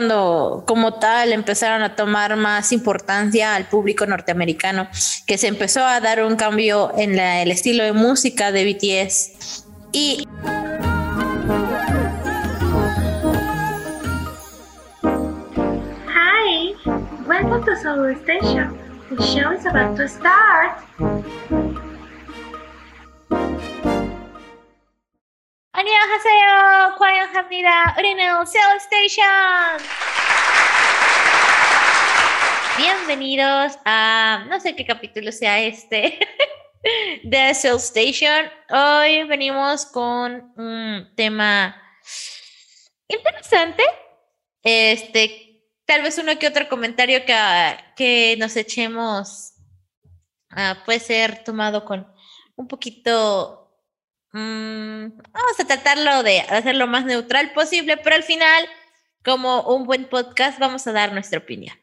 cuando como tal empezaron a tomar más importancia al público norteamericano, que se empezó a dar un cambio en el estilo de música de BTS. Y Hi, welcome to Soul Station. The show is about to start. 안녕하세요. 환영합니다. 우리는 Cell Station. Bienvenidos a no sé qué capítulo sea este de Cell Station. Hoy venimos con un tema interesante. Este, tal vez uno que otro comentario que, que nos echemos ah, puede ser tomado con un poquito Mm, vamos a tratarlo de hacer lo más neutral posible, pero al final, como un buen podcast, vamos a dar nuestra opinión.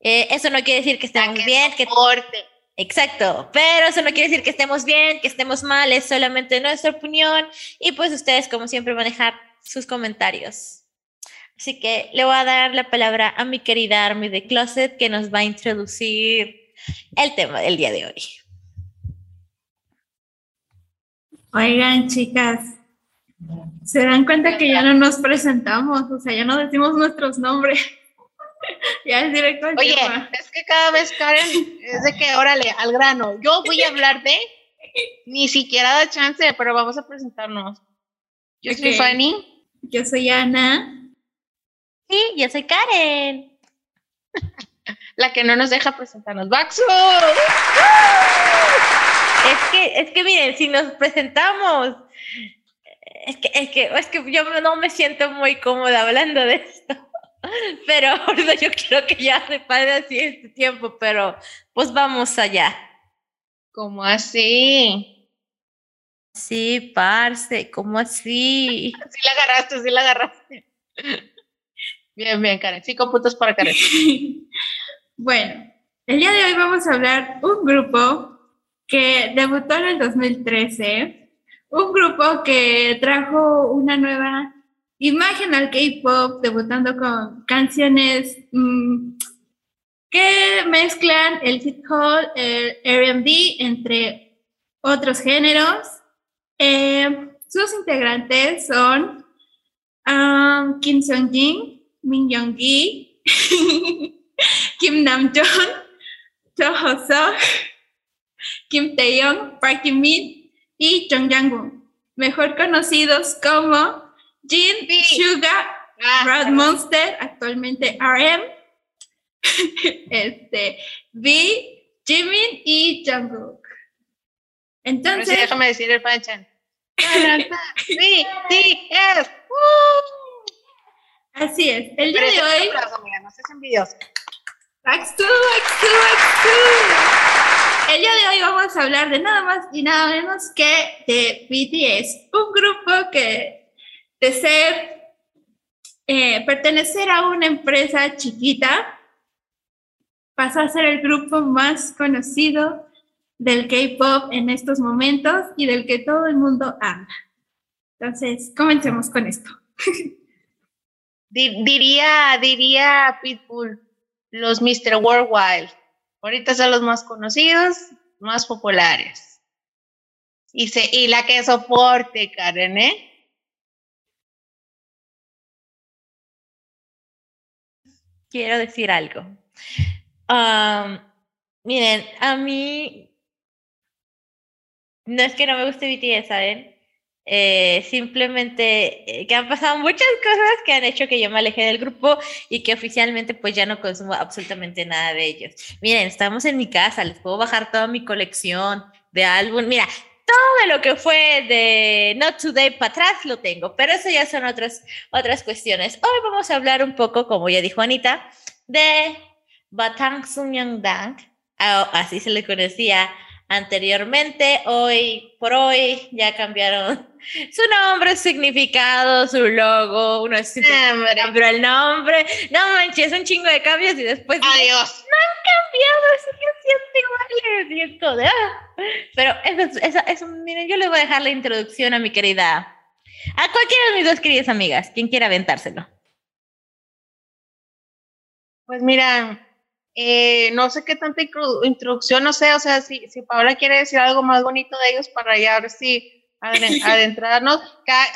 Eh, eso no quiere decir que estemos bien, que Exacto, pero eso no quiere decir que estemos bien, que estemos mal, es solamente nuestra opinión y pues ustedes como siempre manejar sus comentarios. Así que le voy a dar la palabra a mi querida Army de Closet que nos va a introducir el tema del día de hoy. Oigan, chicas, se dan cuenta que ya no nos presentamos, o sea, ya no decimos nuestros nombres. ya es directo al Oye, es que cada vez Karen es de que, órale, al grano. Yo voy a hablar de, ni siquiera da chance, pero vamos a presentarnos. Yo soy Fanny. Yo soy Ana. Sí, yo soy Karen. La que no nos deja presentarnos. ¡Baxo! Es que, es que miren, si nos presentamos, es que, es que, es que yo no me siento muy cómoda hablando de esto. Pero yo quiero que ya se pare así este tiempo, pero pues vamos allá. ¿Cómo así? Sí, parce, ¿cómo así? Sí la agarraste, sí la agarraste. Bien, bien, Karen. Cinco puntos para Karen. bueno, el día de hoy vamos a hablar un grupo que debutó en el 2013, un grupo que trajo una nueva imagen al K-Pop, debutando con canciones mm, que mezclan el hip hop, el R&B, entre otros géneros. Eh, sus integrantes son um, Kim Seong-jin, Min Young-gi, Kim Nam-joon, Cho Ho-seok, Kim Taeyong, Park Min y Jung Yang mejor conocidos como Jin, Suga, ah, Monster, actualmente RM, este, V, Jimin y Jungkook. Entonces, déjame decir el panchan. sí, sí, es. Así es. El día de hoy. no seas envidiosa. X2, el día de hoy vamos a hablar de nada más y nada menos que de BTS, un grupo que de ser, eh, pertenecer a una empresa chiquita, pasó a ser el grupo más conocido del K-Pop en estos momentos y del que todo el mundo habla. Entonces, comencemos con esto. diría, diría Pitbull, los Mr. Worldwide. Ahorita son los más conocidos, más populares. Y, la que soporte, Karen, ¿eh? Quiero decir algo. miren, a mí no es que no me guste BTS, ¿saben? Eh, simplemente eh, que han pasado muchas cosas que han hecho que yo me aleje del grupo y que oficialmente pues ya no consumo absolutamente nada de ellos. Miren, estamos en mi casa, les puedo bajar toda mi colección de álbum. Mira, todo lo que fue de Not Today para atrás lo tengo, pero eso ya son otras, otras cuestiones. Hoy vamos a hablar un poco, como ya dijo Anita, de Batang Dang, así se le conocía anteriormente. Hoy por hoy ya cambiaron su nombre, su significado, su logo, uno es pero el nombre, no manches, un chingo de cambios y después Adiós. no han cambiado, siguen siendo iguales, y es de, ah. Pero eso, eso, eso, miren, yo les voy a dejar la introducción a mi querida, a cualquiera de mis dos queridas amigas, quien quiera aventárselo. Pues mira, eh, no sé qué tanta introducción, no sé, o sea, si, si Paola quiere decir algo más bonito de ellos para ya ver si adentrarnos.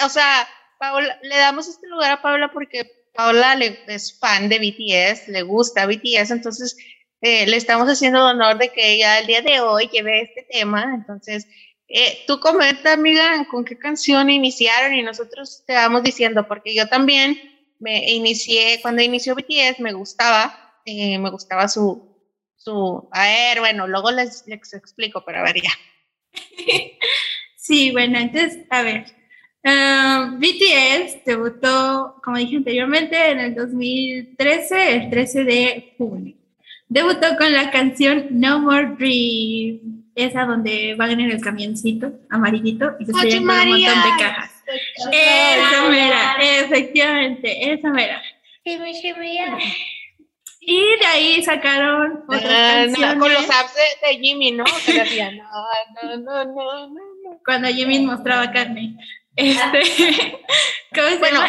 o sea, Paola, le damos este lugar a Paola porque Paola le, es fan de BTS, le gusta BTS, entonces eh, le estamos haciendo honor de que ella el día de hoy lleve este tema. Entonces, eh, tú comenta, amiga, con qué canción iniciaron y nosotros te vamos diciendo, porque yo también me inicié, cuando inició BTS me gustaba, eh, me gustaba su, su, a ver, bueno, luego les, les explico, pero a ver ya. Sí, bueno, entonces, a ver, uh, BTS debutó, como dije anteriormente, en el 2013, el 13 de junio. Debutó con la canción No More Dream, esa donde van en el camioncito amarillito y se estrellan con un montón de cajas. Esa mera, efectivamente, esa mera. Y de ahí sacaron otras canciones. con los apps de, Jimmy, ¿no? Que decían, no, no, no, no, Cuando Jimmy mostraba carne. Este, bueno,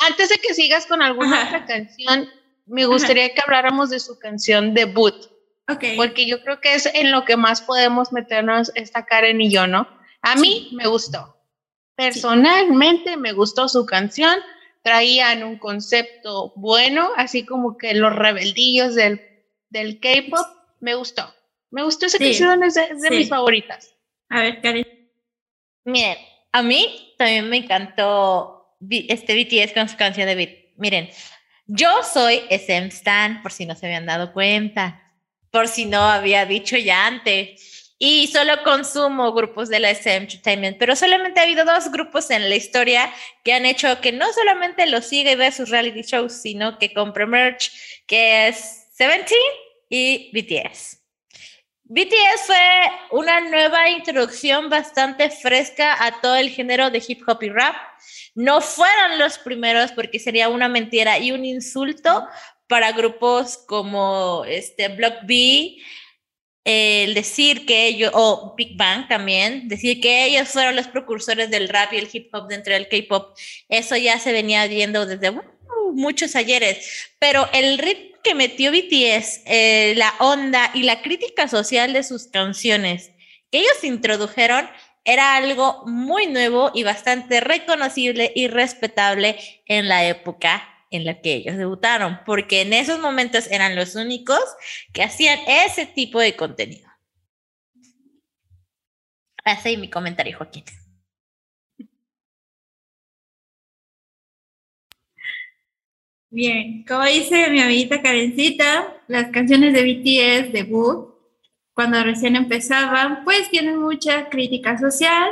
antes de que sigas con alguna otra canción, me gustaría que habláramos de su canción debut. Okay. Porque yo creo que es en lo que más podemos meternos esta Karen y yo, ¿no? A mí me gustó. Personalmente me gustó su canción. Traían un concepto bueno, así como que los rebeldillos del, del K-pop. Me gustó. Me gustó esa canción, es de, mis favoritas. A ver, Karen. Miren, a mí también me encantó este BTS con su canción de Beat. Miren, yo soy SM Stan, por si no se habían dado cuenta, por si no había dicho ya antes. Y solo consumo grupos de la SM Entertainment, pero solamente ha habido dos grupos en la historia que han hecho que no solamente lo siga y vea sus reality shows, sino que compre merch, que es Seventeen y BTS. BTS fue una nueva introducción bastante fresca a todo el género de hip hop y rap no fueron los primeros porque sería una mentira y un insulto para grupos como este Block B, el decir que ellos, o Big Bang también, decir que ellos fueron los precursores del rap y el hip hop dentro del K-pop, eso ya se venía viendo desde uh, muchos ayeres, pero el ritmo que metió BTS, eh, la onda y la crítica social de sus canciones que ellos introdujeron era algo muy nuevo y bastante reconocible y respetable en la época en la que ellos debutaron, porque en esos momentos eran los únicos que hacían ese tipo de contenido. Así mi comentario, Joaquín. Bien, como dice mi amiguita Karencita, las canciones de BTS debut cuando recién empezaban, pues tienen mucha crítica social.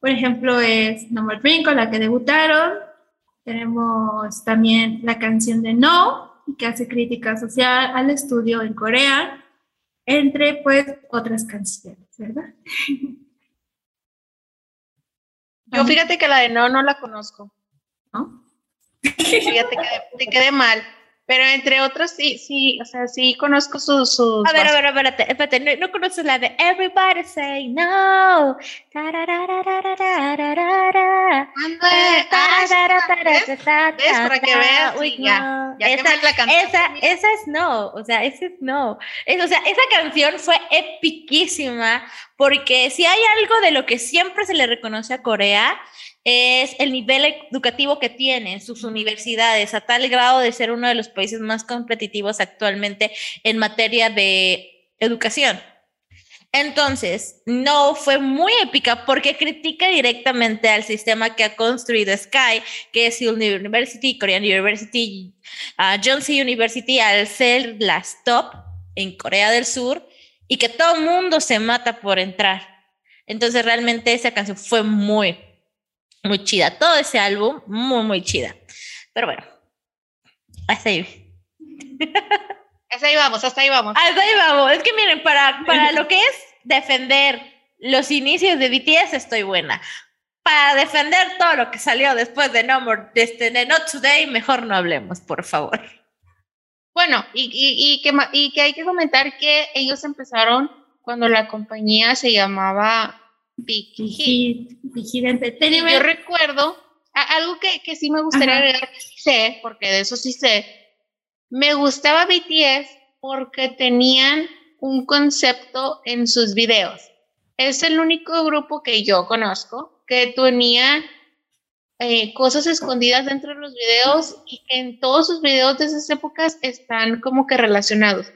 Por ejemplo, es No More Dream, con la que debutaron. Tenemos también la canción de No, que hace crítica social al estudio en Corea, entre pues otras canciones, ¿verdad? Yo fíjate que la de No no la conozco. ¿No? Fíjate que te quedé mal. Pero entre otros, sí, sí, o sea, sí conozco sus... a ver, a ver, espérate, espérate, no, conoces la de Everybody Say No. Para que veas, ya, ya esa, la esa, esa es no, o sea, esa es no. Es, o sea, esa canción fue epiquísima porque si hay algo de lo que siempre se le reconoce a Corea, es el nivel educativo que tienen sus universidades a tal grado de ser uno de los países más competitivos actualmente en materia de educación. Entonces, no fue muy épica porque critica directamente al sistema que ha construido Sky, que es University, Korean University, uh, Johnson University, al ser las top en Corea del Sur y que todo mundo se mata por entrar. Entonces, realmente esa canción fue muy, muy chida. Todo ese álbum, muy, muy chida. Pero bueno, hasta ahí. Hasta ahí vamos, hasta ahí vamos. Hasta ahí vamos. Es que miren, para, para lo que es defender los inicios de BTS estoy buena. Para defender todo lo que salió después de No More, este, de Not Today, mejor no hablemos, por favor. Bueno, y, y, y, que, y que hay que comentar que ellos empezaron cuando la compañía se llamaba Big Hit. Yo recuerdo algo que, que, sí me gustaría agregar, que sí sé, porque de eso sí sé, me gustaba BTS porque tenían un concepto en sus videos. Es el único grupo que yo conozco que tenía eh, cosas escondidas dentro de los videos y en todos sus videos de esas épocas están como que relacionados.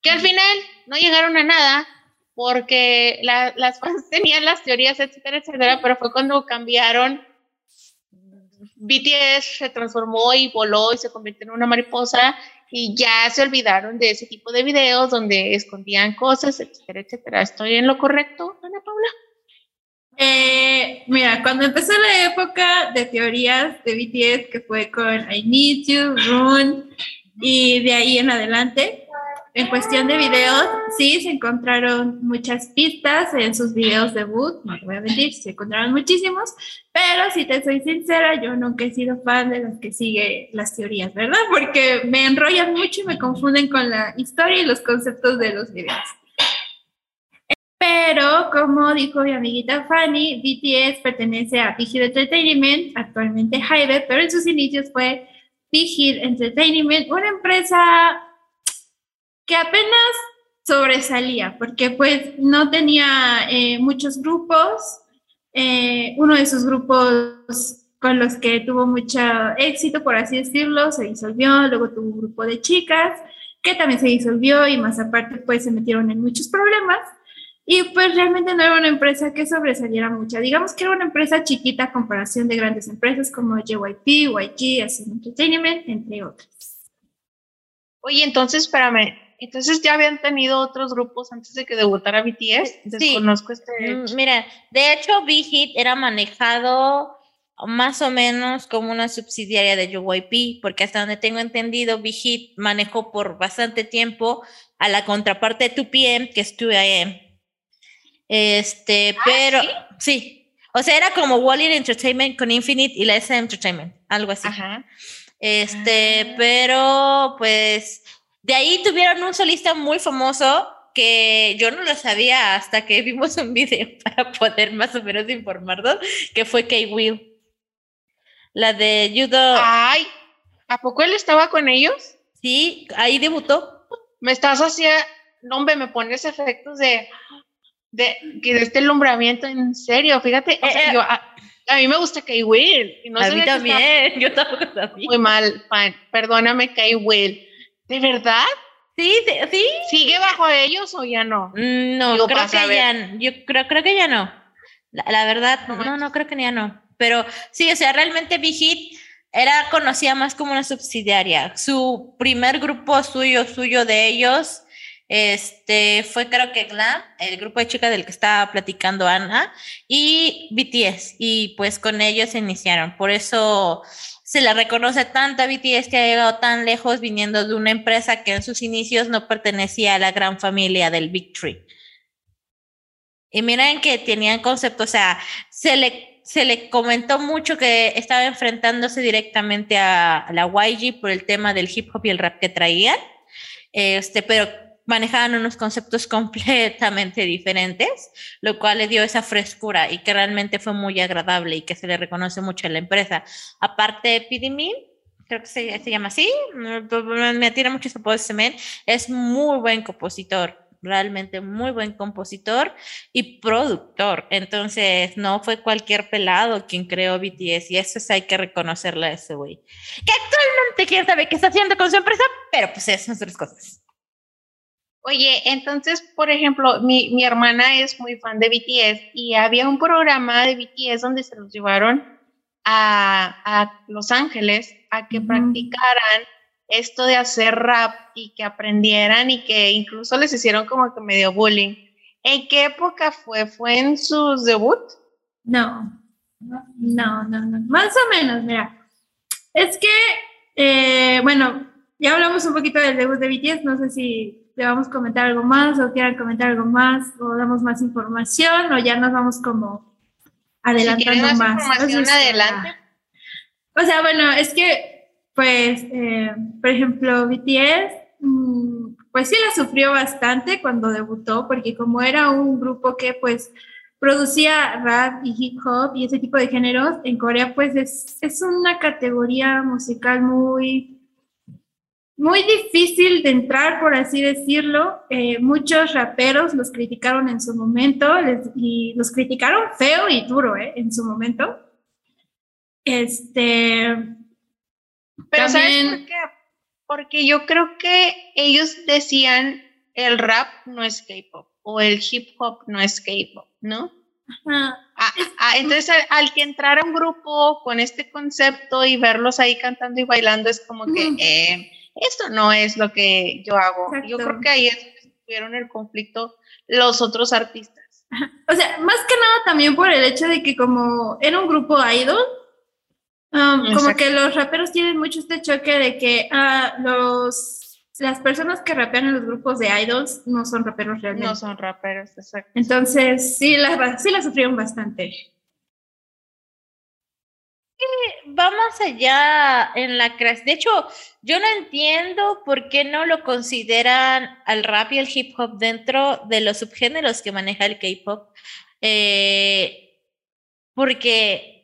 Que al final no llegaron a nada porque las fans tenían las teorías, etcétera, etcétera, pero fue cuando cambiaron. BTS se transformó y voló y se convirtió en una mariposa y ya se olvidaron de ese tipo de videos donde escondían cosas, etcétera, etcétera. ¿Estoy en lo correcto, Ana Paula? Eh, mira, cuando empezó la época de teorías de BTS, que fue con I Need You, Rune, y de ahí en adelante, en cuestión de videos, sí se encontraron muchas pistas en sus videos debut, no te voy a mentir, se encontraron muchísimos, pero si te soy sincera, yo nunca he sido fan de los que sigue las teorías, ¿verdad? Porque me enrollan mucho y me confunden con la historia y los conceptos de los videos. Pero, como dijo mi amiguita Fanny, BTS pertenece a Big Hit Entertainment, actualmente Hybe, pero en sus inicios fue Big Hit Entertainment, una empresa que apenas sobresalía, porque pues no tenía eh, muchos grupos. Eh, uno de sus grupos con los que tuvo mucho éxito, por así decirlo, se disolvió, luego tuvo un grupo de chicas que también se disolvió y más aparte pues se metieron en muchos problemas y pues realmente no era una empresa que sobresaliera mucho. Digamos que era una empresa chiquita a comparación de grandes empresas como JYP, YG, SM Entertainment, entre otras. Oye, entonces, espérame, entonces ya habían tenido otros grupos antes de que debutara BTS. Desconozco este. Mm, mira, de hecho, Big Hit era manejado más o menos como una subsidiaria de JYP, porque hasta donde tengo entendido, Big Hit manejó por bastante tiempo a la contraparte de 2PM, que es 2AM. Este, ah, pero ¿sí? O sea, era como Wally Entertainment con Infinite y la SM Entertainment, algo así. Ajá. Este, ah. pero pues de ahí tuvieron un solista muy famoso que yo no lo sabía hasta que vimos un video para poder más o menos informarnos, que fue Kay Will. La de Judo. Ay, ¿a poco él estaba con ellos? Sí, ahí debutó. Me estás haciendo, no, me pones efectos de, de, de este alumbramiento, en serio, fíjate, o sea, eh, yo, a, mí me gusta Kay Will. Y no a mí también, yo tampoco sabía. Muy mal, fan, perdóname Kay Will. ¿De verdad? Sí, sí. ¿Sigue bajo ellos o ya no? Mm, no, creo que ya, yo creo, creo que ya no. La, verdad, no, no, creo que ya no. Pero sí, o sea, realmente Big Hit era conocida más como una subsidiaria. Su primer grupo suyo, suyo de ellos, este fue creo que Glam, el grupo de chicas del que estaba platicando Ana, y BTS, y pues con ellos se iniciaron. Por eso se le reconoce tanto a BTS que ha llegado tan lejos viniendo de una empresa que en sus inicios no pertenecía a la gran familia del Big Tree. Y miren que tenían concepto, o sea, se le, se le comentó mucho que estaba enfrentándose directamente a, la YG por el tema del hip hop y el rap que traían, este, pero manejaban unos conceptos completamente diferentes, lo cual le dio esa frescura y que realmente fue muy agradable y que se le reconoce mucho a la empresa. Aparte, Pidimil, creo que se, se, llama así, me atira mucho ese men, es muy buen compositor, realmente muy buen compositor y productor. Entonces, no fue cualquier pelado quien creó BTS y eso es, hay que reconocerle a ese güey. Que actualmente quién sabe qué está haciendo con su empresa, pero pues esas son otras cosas. Oye, entonces, por ejemplo, mi, mi, hermana es muy fan de BTS y había un programa de BTS donde se los llevaron a, a Los Ángeles a que practicaran esto de hacer rap y que aprendieran y que incluso les hicieron como que medio bullying. ¿En qué época fue? ¿Fue en sus debut? No, no, no, no, más o menos, mira. Es que, eh, bueno, ya hablamos un poquito del debut de BTS, no sé si a comentar algo más o quieran comentar algo más o damos más información o ya nos vamos como adelantando si más. Información adelante. O sea, bueno, es que, pues, eh, por ejemplo, BTS, mm, pues sí la sufrió bastante cuando debutó, porque como era un grupo que, pues, producía rap y hip hop y ese tipo de géneros, en Corea, pues, es, es una categoría musical muy muy difícil de entrar, por así decirlo. Eh, muchos raperos los criticaron en su momento les- y los criticaron feo y duro ¿eh? en su momento. Este, Pero ¿sabes También- por qué? Porque yo creo que ellos decían el rap no es K-pop o el hip hop no es K-pop, ¿no? ah, Ah, ah, entonces, al, al que entrara un grupo con este concepto y verlos ahí cantando y bailando, es como que eh, esto no es lo que yo hago. Yo creo que ahí es donde tuvieron el conflicto los otros artistas. O sea, más que nada también por el hecho de que como era un grupo idol, um, como que los raperos tienen mucho este choque de que ah, los las personas que rapean en los grupos de idols no son raperos realmente. No son raperos, exacto. Entonces, sí la, sí la sufrieron bastante. Va más allá en la creación. De hecho, yo no entiendo por qué no lo consideran al rap y el hip hop dentro de los subgéneros que maneja el K-pop. Eh, porque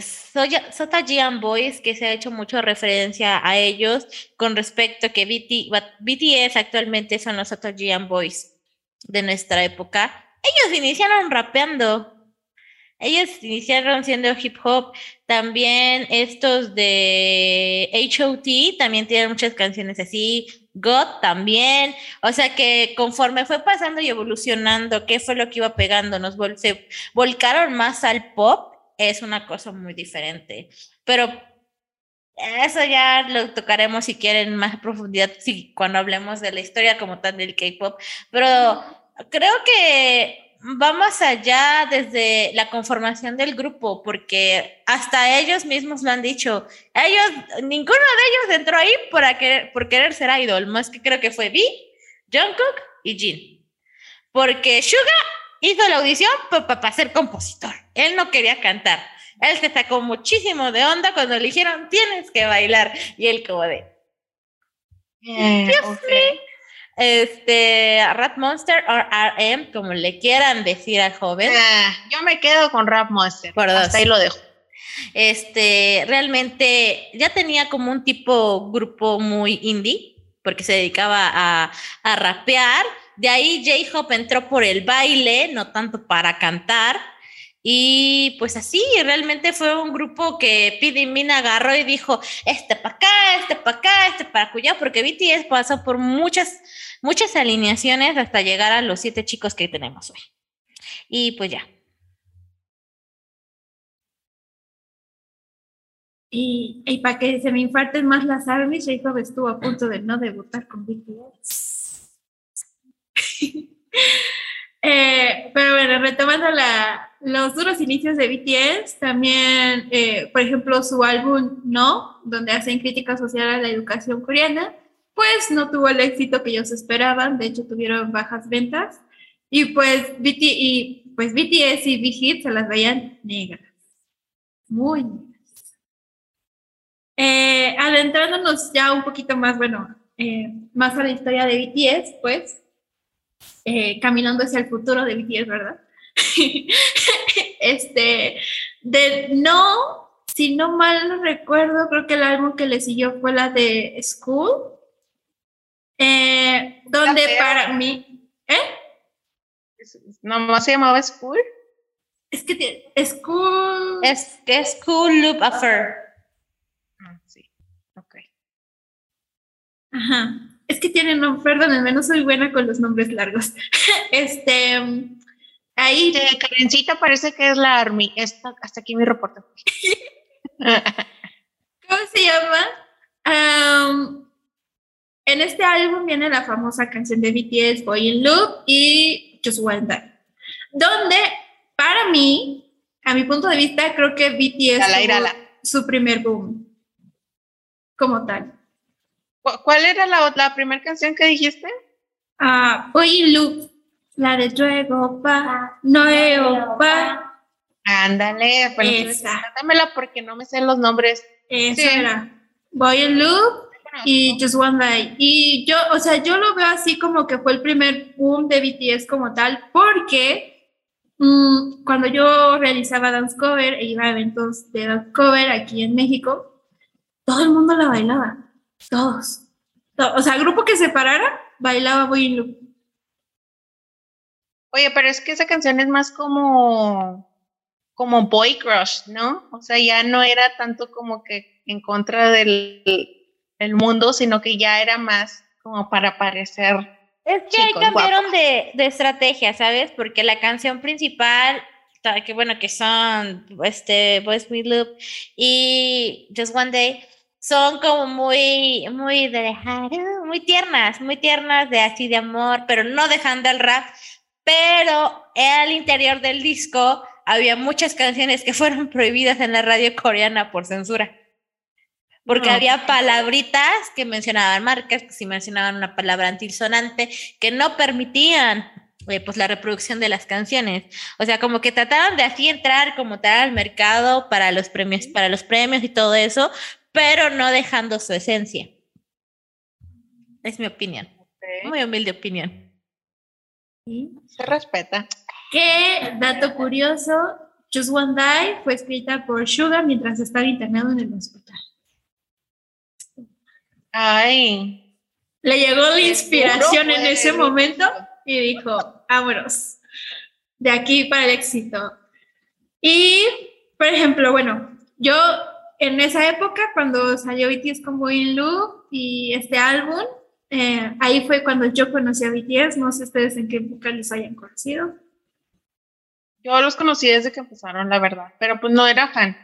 Sota Jian Boys, que se ha hecho mucho referencia a ellos con respecto que BT, BTS actualmente son los Sota Jian Boys de nuestra época. Ellos iniciaron rapeando. Ellos iniciaron siendo hip hop. También estos de HOT también tienen muchas canciones así. God también. O sea que conforme fue pasando y evolucionando, ¿qué fue lo que iba pegando? Nos vol- se volcaron más al pop. Es una cosa muy diferente. Pero eso ya lo tocaremos si quieren más profundidad, sí, cuando hablemos de la historia como tal del K-pop. Pero creo que va más allá desde la conformación del grupo, porque hasta ellos mismos lo han dicho. Ellos, ninguno de ellos entró ahí por, querer, por querer ser idol, más que creo que fue V, Jungkook y Jin. Porque Suga hizo la audición para ser compositor. Él no quería cantar. Él se sacó muchísimo de onda cuando le dijeron, tienes que bailar. Y él como de, Eh. Este, Rat Monster o RM, como le quieran decir al joven. Ah, yo me quedo con Rap Monster. Por dos. Hasta ahí lo dejo. Este, realmente ya tenía como un tipo grupo muy indie, porque se dedicaba a, a rapear. De ahí J-Hop entró por el baile, no tanto para cantar. Y pues así, realmente fue un grupo que Pidi Mina agarró y dijo, este para acá, este para acá, este para allá, porque BTS pasó por muchas, muchas alineaciones hasta llegar a los siete chicos que tenemos hoy. Y pues ya. Y, y para que se me infarten más las armies, Jacob estuvo a punto de no debutar con BTS. Eh, pero bueno, retomando la, los duros inicios de BTS, también, eh, por ejemplo, su álbum No, donde hacen crítica social a la educación coreana, pues no tuvo el éxito que ellos esperaban, de hecho tuvieron bajas ventas, y pues, BT, y, pues BTS y Big se las veían negras, muy negras. Eh, adentrándonos ya un poquito más, bueno, eh, más a la historia de BTS, pues, eh, caminando hacia el futuro de BTS, ¿verdad? este, de no, si no mal no recuerdo, creo que el álbum que le siguió fue la de School, eh, donde para mí, ¿eh? ¿Nomás se llamaba School? Es que tiene- School, Es, es Cool Loop Affair. Ah, sí. Ok. ajá, es que tiene nombre, perdónenme, no soy buena con los nombres largos. este, ahí Eh, Karencita parece que es la Army. Esta- hasta aquí mi reporte. ¿Cómo se llama? Am, en este álbum viene la famosa canción de BTS, Boy in Loop y Just One Die, donde para mí, a mi punto de vista, creo que BTS Irala, tuvo su primer boom como tal. ¿Cu- ¿Cuál era la, la primera canción que dijiste? Ah, Boy in Loop, la de Luego pa, no pa, Ándale, Esa. cántame porque no me sé los nombres. eso Sí. era. Boy in Loop y Just One Night. Y yo, o sea, yo lo veo así como que fue el primer boom de BTS como tal, porque mm, cuando yo realizaba dance cover e iba a eventos de dance cover aquí en México, todo el mundo la bailaba, todos. O sea, grupo que se parara, bailaba Boy in Loop. Oye, pero es que esa canción es más como, como boy crush, ¿no? O sea, ya no era tanto como que en contra del el mundo, sino que ya era más como para parecer. Es que ahí cambiaron de, de estrategia, ¿sabes? Porque la canción principal, que bueno, que son este Boys We Loop y Just One Day, son como muy, muy de dejar, uh, muy tiernas, muy tiernas de así de amor, pero no dejando el rap. Pero al interior del disco había muchas canciones que fueron prohibidas en la radio coreana por censura. Porque No. había palabritas que mencionaban marcas, que si mencionaban una palabra antisonante, que no permitían eh, pues la reproducción de las canciones. O sea, como que trataron de así entrar como tal al mercado para los premios, para los premios y todo eso, pero no dejando su esencia. Es mi opinión, muy humilde opinión. Se respeta. Que, dato curioso, Just One Day fue escrita por Suga mientras estaba internado en el hospital. Ay. Le llegó la Qué inspiración en ese momento y dijo, vámonos, de aquí para el éxito. Y, por ejemplo, bueno, yo en esa época, cuando salió BTS con Boy in Loop y este álbum, eh, ahí fue cuando yo conocí a BTS, no sé ustedes en qué época les hayan conocido. Yo los conocí desde que empezaron, la verdad, pero pues no era fan.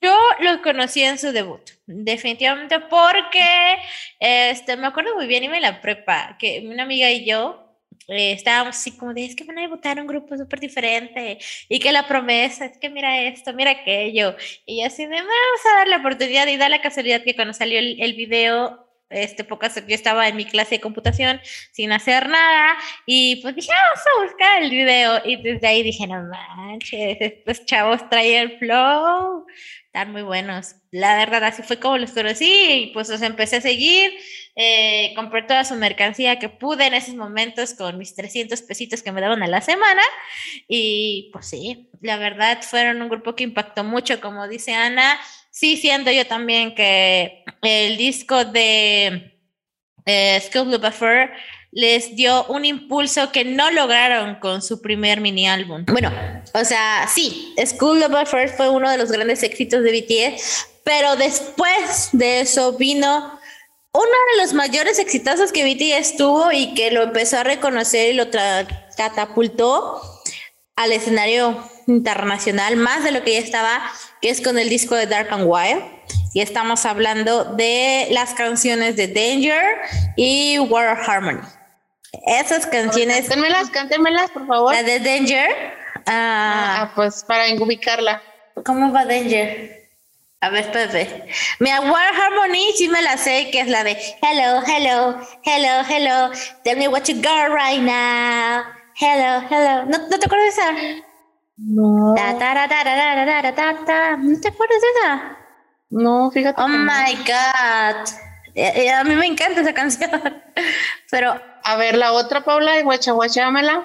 Yo los conocí en su debut, definitivamente porque este, me acuerdo muy bien, iba en la prepa, que una amiga y yo eh, estábamos así como de, es que van a debutar un grupo súper diferente y que la promesa es que mira esto, mira aquello. Y así de, vamos a dar la oportunidad y da la casualidad que cuando salió el, el video, este, pocas, yo estaba en mi clase de computación sin hacer nada y pues dije, "Ah, vamos a buscar el video y desde ahí dije, no manches, estos chavos traen el flow están muy buenos. La verdad, así fue como los conocí y pues los empecé a seguir. Eh, compré toda su mercancía que pude en esos momentos con mis 300 pesitos que me daban a la semana. Y pues sí, la verdad fueron un grupo que impactó mucho, como dice Ana. Sí, siento yo también que el disco de eh, School Blue Buffer les dio un impulso que no lograron con su primer mini álbum. Bueno, o sea, sí, School of Buffer fue uno de los grandes éxitos de BTS, pero después de eso vino uno de los mayores exitazos que BTS tuvo y que lo empezó a reconocer y lo catapultó al escenario internacional, más de lo que ya estaba, que es con el disco de Dark and Wild. Y estamos hablando de las canciones de Danger y War Harmony. Esas canciones, Cántenmelas, cántenmelas, por favor. la de Danger, ah, Ah, pues para ubicarla. ¿cómo va Danger? A ver, espérate. Mira, War Harmony sí me la sé, que es la de Hello, hello, hello, hello, tell me what you got right now. Hello, hello. ¿No, ¿no te acuerdas de esa? No. Ta, ta, ta. ¿No te acuerdas de esa? No, fíjate. Oh my God. Eh, eh, A mí me encanta esa canción. Pero A ver, la otra, Paula, y guacha, guachámela.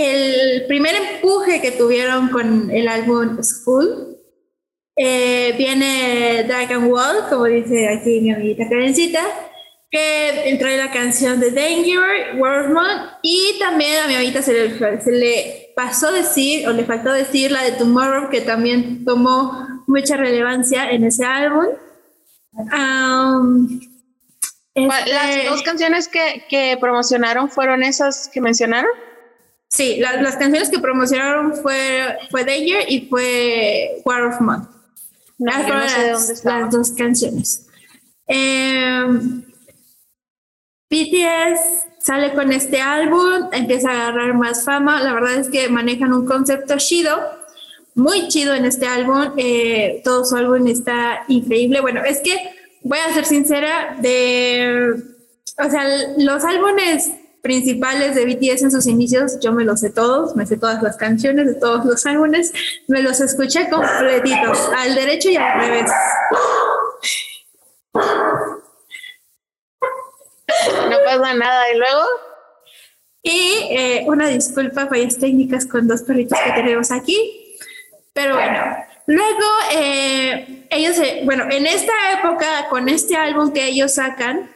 el primer empuje que tuvieron con el álbum School, eh, viene Dragon Wall, como dice aquí mi amiguita Karencita, que trae la canción de Danger, Worldman, y también a mi amiguita se le, se le pasó decir, o le faltó decir la de Tomorrow, que también tomó mucha relevancia en ese álbum. Am, ¿Cuál- Las este- dos canciones que, que promocionaron fueron esas que mencionaron. Sí, la- las canciones que promocionaron fue, fue Danger y fue War of Mud. No, Las yo no fueron sé de las- dónde estaban. las dos canciones. Eh, BTS sale con este álbum, empieza a agarrar más fama. La verdad es que manejan un concepto chido, muy chido en este álbum. Eh, todo su álbum está increíble. Bueno, es que voy a ser sincera, de, o sea, los álbumes principales de BTS en sus inicios, yo me los sé todos, me sé todas las canciones de todos los álbumes, me los escuché completitos, al derecho y al revés. No pasa nada. ¿Y luego? Y eh, una disculpa, fallas técnicas con dos perritos que tenemos aquí. Pero bueno, luego eh, ellos, se- bueno, en esta época, con este álbum que ellos sacan,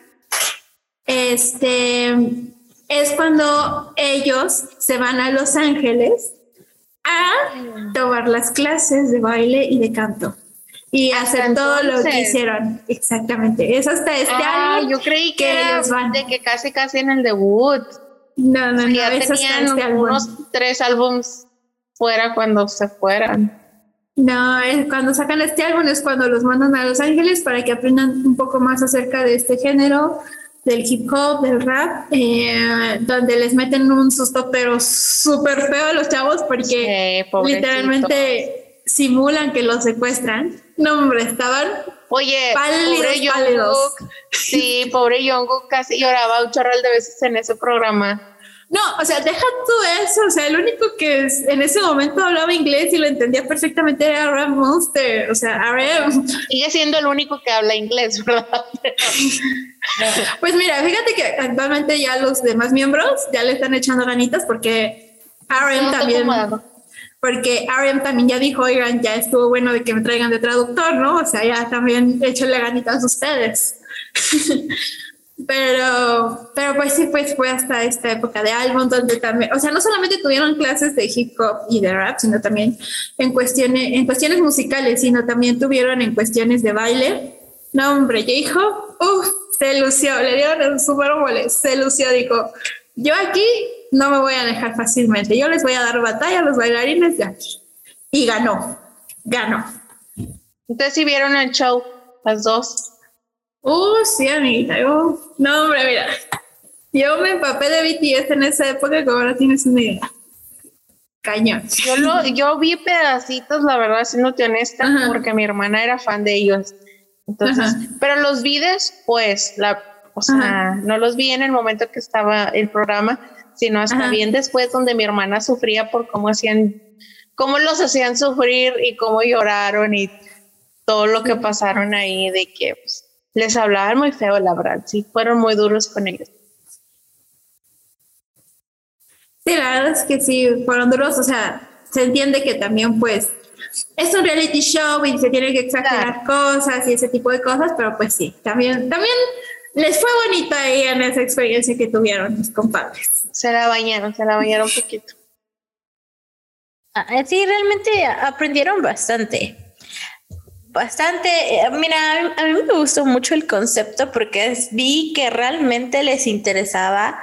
este es cuando ellos se van a Los Ángeles a tomar las clases de baile y de canto y Hasta hacer todo lo que hicieron. Exactamente. Es hasta este Ah, álbum. yo creí que, que ellos van. de que casi casi en el debut. No, no, no. ya es hasta tenían este álbum. unos tres álbums fuera cuando se fueran. No, es cuando sacan este álbum es cuando los mandan a Los Ángeles para que aprendan un poco más acerca de este género, del hip hop, del rap, eh, donde les meten un susto pero súper feo a los chavos porque Sí, literalmente simulan que los secuestran. No, hombre, estaban Oye, Pálidos, pobre. Jungkook. Sí, pobre Jungkook casi lloraba un chorral de veces en ese programa. No, o sea, deja tú eso. O sea, el único que es- en ese momento hablaba inglés y lo entendía perfectamente era Ram Monster. O sea, RM. Sigue siendo el único que habla inglés, ¿verdad? Pues mira, fíjate que actualmente ya los demás miembros ya le están echando ganitas porque RM No también, porque RM también ya dijo, oigan, ya estuvo bueno de que me traigan de traductor, ¿no? O sea, ya también échenle ganitas a ustedes. Pero, pero pues sí, pues fue hasta esta época de álbum donde también, o sea, no solamente tuvieron clases de hip hop y de rap, sino también en cuestiones, en cuestiones musicales, sino también tuvieron en cuestiones de baile. No, hombre, hijo, uff, se lució, le dieron super mole, se lució, dijo, yo aquí no me voy a dejar fácilmente, yo les voy a dar batalla a los bailarines de aquí. Y ganó, ganó. Entonces, si vieron el show, las dos. Uh, sí, amiguita. yo- no, hombre, mira. Yo me empapé de BTS en esa época, como ahora tienes una idea. Cañón. Yo, lo, yo vi pedacitos, la verdad, siéndote honesta, Ajá. porque mi hermana era fan de ellos. Entonces, Ajá. pero los vi después, la, o sea, Ajá. no los vi en el momento que estaba el programa, sino hasta bien después, donde mi hermana sufría por cómo hacían, cómo los hacían sufrir y cómo lloraron y todo lo que pasaron ahí, de que pues, les hablaban muy feo, la verdad, sí, fueron muy duros con ellos. Sí, la verdad es que sí, fueron duros. O sea, se entiende que también, pues, es un reality show y se tiene que exagerar cosas y ese tipo de cosas, pero pues sí, también, también les fue bonito ahí en esa experiencia que tuvieron mis compadres. Se la bañaron, se la bañaron un poquito. Ah, Sí, realmente aprendieron bastante. Bastante. eh, Mira, a mí- me gustó mucho el concepto porque vi que realmente les interesaba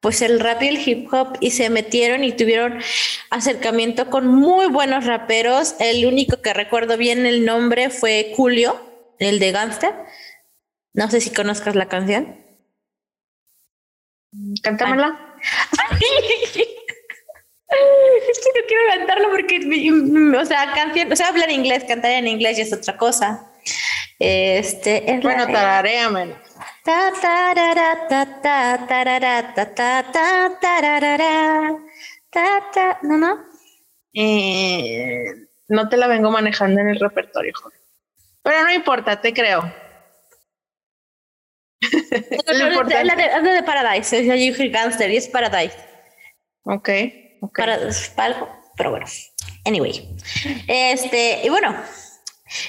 pues el rap y el hip hop y se metieron y tuvieron acercamiento con muy buenos raperos. El único que recuerdo bien el nombre fue Julio, el de Gangster. No sé si conozcas la canción. Cántamela. Es que no quiero cantarlo porque, mm, o sea, canción, o sea, hablar inglés, cantar en inglés ya es otra cosa. Este, es Bueno, tararéamela. Ta, tarara, ta, ta, tarara, ta, ta, ta, ta, ta, no, no. Eh, no te la vengo manejando en el repertorio. Pero no importa, te creo. No, no, importante. la de, la de Paradise, es Gangster y es Paradise. Ok, ok. Para, para- pero bueno, anyway. Este, y bueno,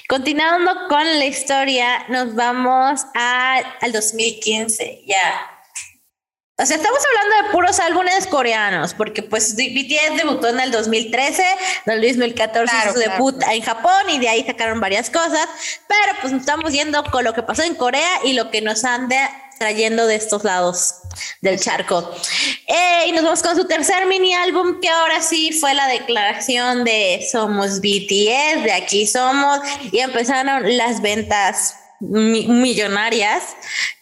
continuando con la historia, nos vamos a- al 2015, ya. O sea, estamos hablando de puros álbumes coreanos, porque pues BTS debutó en el 2013, en el 2014 Claro, hizo su claro, debut en Japón y de ahí sacaron varias cosas, pero pues estamos yendo con lo que pasó en Corea y lo que nos anda trayendo de estos lados del charco. Eh, y nos vamos con su tercer mini álbum, que ahora sí fue la declaración de somos BTS, de aquí somos, y empezaron las ventas mi- millonarias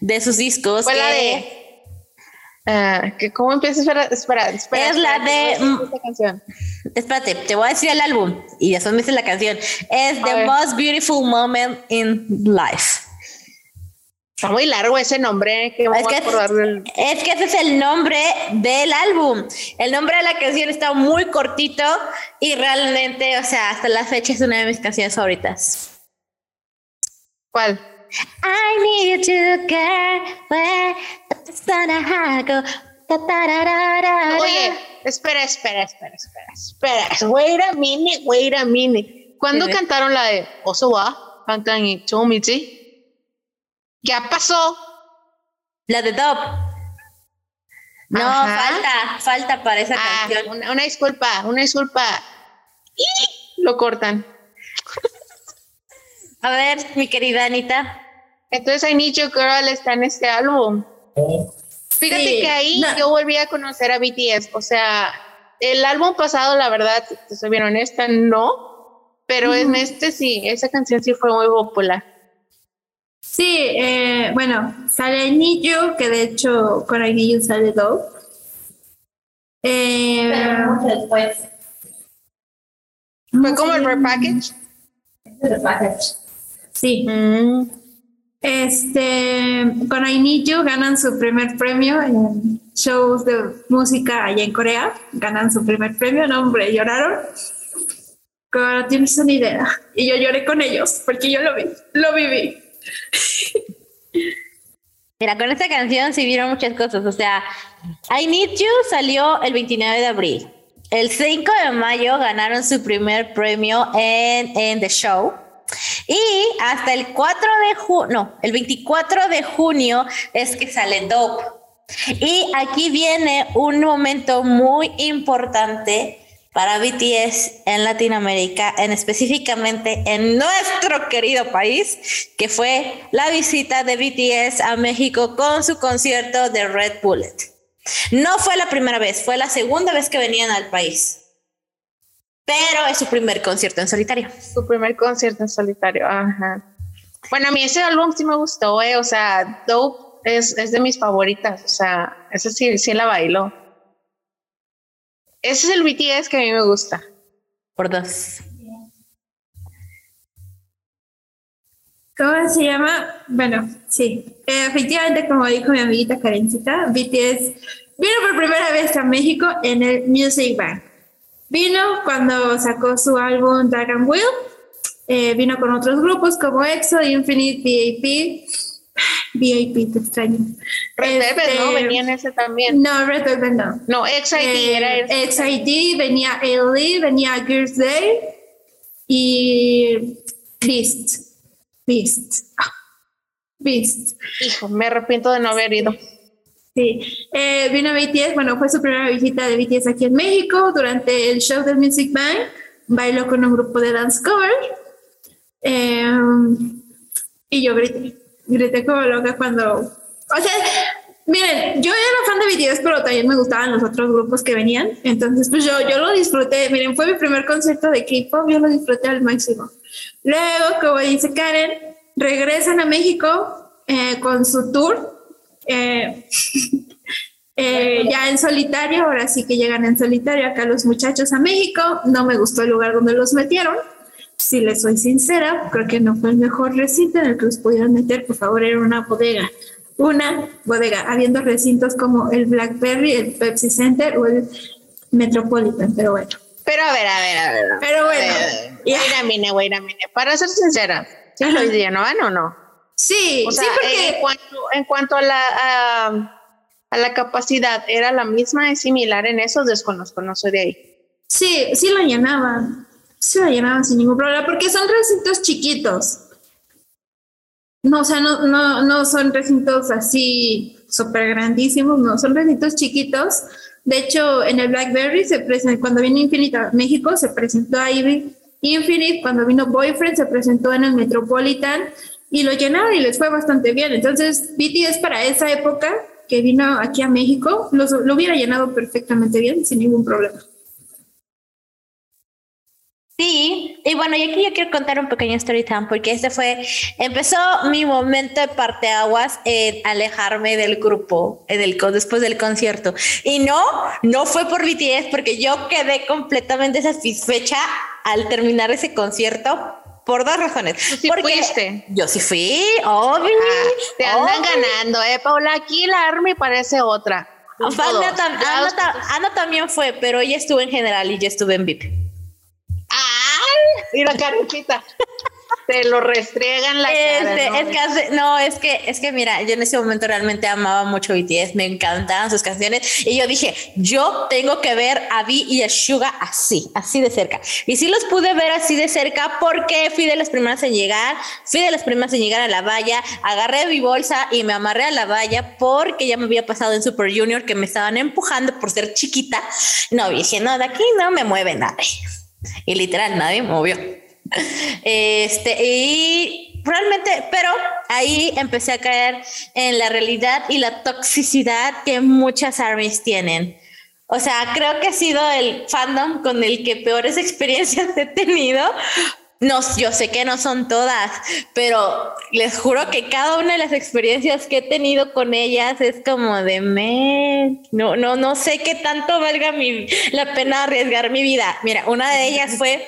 de sus discos. Fue la de. Ah, que ¿Cómo empieza? Espera, espera, espera. Es la espera, de- ¿cómo es esta canción? Espérate, te voy a decir el álbum y después me dices la canción. Es A The ver. Most Beautiful Moment in Life. Está muy largo ese nombre. Que es, que es, que ese es el nombre del álbum. El nombre de la canción está muy cortito y realmente, o sea, hasta la fecha es una de mis canciones favoritas. ¿Cuál? I need you to care where Oye, espera, espera, espera, espera, espera. Wait a minute, wait a minute. ¿Cuándo cantaron la de Oso wa? Cantan y Chomichi. Ya pasó. La de Dub. No, falta, falta para esa ah, canción. Una, disculpa, una disculpa. Y lo cortan. A ver, mi querida Anita. Entonces, I Need You Girl está en este álbum. Fíjate que ahí yo volví a conocer a BTS. O sea, el álbum pasado, la verdad, te soy bien honesta, no. Pero en este sí, esa canción sí fue muy popular. Sí, eh, bueno, sale Niyu, que de hecho con Niyu sale Dove. Eh, Pero mucho después. ¿Fue como el repackage? El repackage. Sí. Mm. Este, con I Need You ganan su primer premio en shows de música allá en Corea. Ganan su primer premio, no, hombre, lloraron. Como no tienes una idea. Y yo lloré con ellos porque yo lo vi, lo viví. Mira, con esta canción se vieron muchas cosas. O sea, I Need You salió el 29 de abril. El 5 de mayo ganaron su primer premio en, en The Show. Y hasta el 4 de junio, el 24 de junio es que sale Dope. Y aquí viene un momento muy importante para BTS en Latinoamérica, en específicamente en nuestro querido país, que fue la visita de BTS a México con su concierto de Red Bullet. No fue la primera vez, fue la segunda vez que venían al país. Pero es su primer concierto en solitario. Su primer concierto en solitario, ajá. Bueno, a mí ese álbum sí me gustó, eh. o sea, Dope es, es de mis favoritas, o sea, ese sí, sí la bailó. Ese es el BTS que a mí me gusta. Por dos. ¿Cómo se llama? Bueno, sí. efectivamente, como dijo mi amiguita Karencita, BTS vino por primera vez a México en el Music Bank. Vino cuando sacó su álbum Dragon Wheel. Eh, vino con otros grupos como EXO, Infinite, VIP VIP, te extraño. Red este, ¿no? Venía en ese también. No, Red Velvet no. No, XID eh, era ese. XID, venía Ailey, venía Gears Day y Beast. Beast. Beast. Hijo, me arrepiento de no haber ido. Sí, eh, vino BTS, bueno, fue su primera visita de BTS aquí en México durante el show del Music Bank. Bailó con un grupo de dance cover. Eh, y yo grité grité como loca cuando, o sea, miren, yo era fan de BTS, pero también me gustaban los otros grupos que venían, entonces pues yo, yo lo disfruté, miren, fue mi primer concierto de K-pop, yo lo disfruté al máximo. Luego, como dice Karen, regresan a México eh, con su tour. Eh, eh, ya en solitario, ahora sí que llegan en solitario acá los muchachos a México. No me gustó el lugar donde los metieron si les soy sincera, creo que no fue el mejor recinto en el que los pudieron meter, por favor, era una bodega. Una bodega, habiendo recintos como el Blackberry, el Pepsi Center o el Metropolitan, pero bueno. Pero a ver, a ver, a ver. Pero bueno. Wait a minute, wait a minute. Para ser sincera, ¿sí lo van o no? Sí, o sea, sí, porque... En cuanto, en cuanto a la... A, la capacidad, ¿era la misma? ¿Es similar en esos? Desconozco, no soy de ahí. Sí, sí lo llenaban se la llenaban sin ningún problema, porque son recintos chiquitos. No, o sea, no, no, no son recintos así súper grandísimos, no, son recintos chiquitos. De hecho, en el Blackberry se presentó, cuando vino Infinite a México, se presentó ahí Infinite, cuando vino Boyfriend, se presentó en el Metropolitan y lo llenaron y les fue bastante bien. Entonces, BTS para esa época que vino aquí a México, lo hubiera llenado perfectamente bien, sin ningún problema. Sí, y bueno, y aquí yo quiero contar un pequeño story time porque este fue, empezó mi momento de parteaguas en alejarme del grupo en el, después del concierto. Y no, no fue por BTS porque yo quedé completamente satisfecha al terminar ese concierto por dos razones. Tú sí Porque fuiste. Yo sí fui, obvio. Ah, te andan obvio. ganando, eh, Paula. Aquí la Army parece otra. Ana, tam- Ana también fue, pero ella estuvo en general y yo estuve en VIP. ¡Ay! Mira, Karencita. Te lo restriegan la cara. Este, ¿no? es que hace- no, es que, es que mira, yo en ese momento realmente amaba mucho BTS, me encantaban sus canciones y yo dije, yo tengo que ver a V y a Suga así, así de cerca. Y sí los pude ver así de cerca porque fui de las primeras en llegar, fui de las primeras en llegar a la valla, agarré mi bolsa y me amarré a la valla porque ya me había pasado en Super Junior que me estaban empujando por ser chiquita. No, dije, no, de aquí no me mueve nadie. Y literal, nadie me movió. Este, y realmente, pero ahí empecé a caer en la realidad y la toxicidad que muchas armies tienen. O sea, creo que ha sido el fandom con el que peores experiencias he tenido. No, yo sé que no son todas, pero les juro que cada una de las experiencias que he tenido con ellas es como de me, no, no, no sé qué tanto valga mi, la pena arriesgar mi vida. Mira, una de ellas fue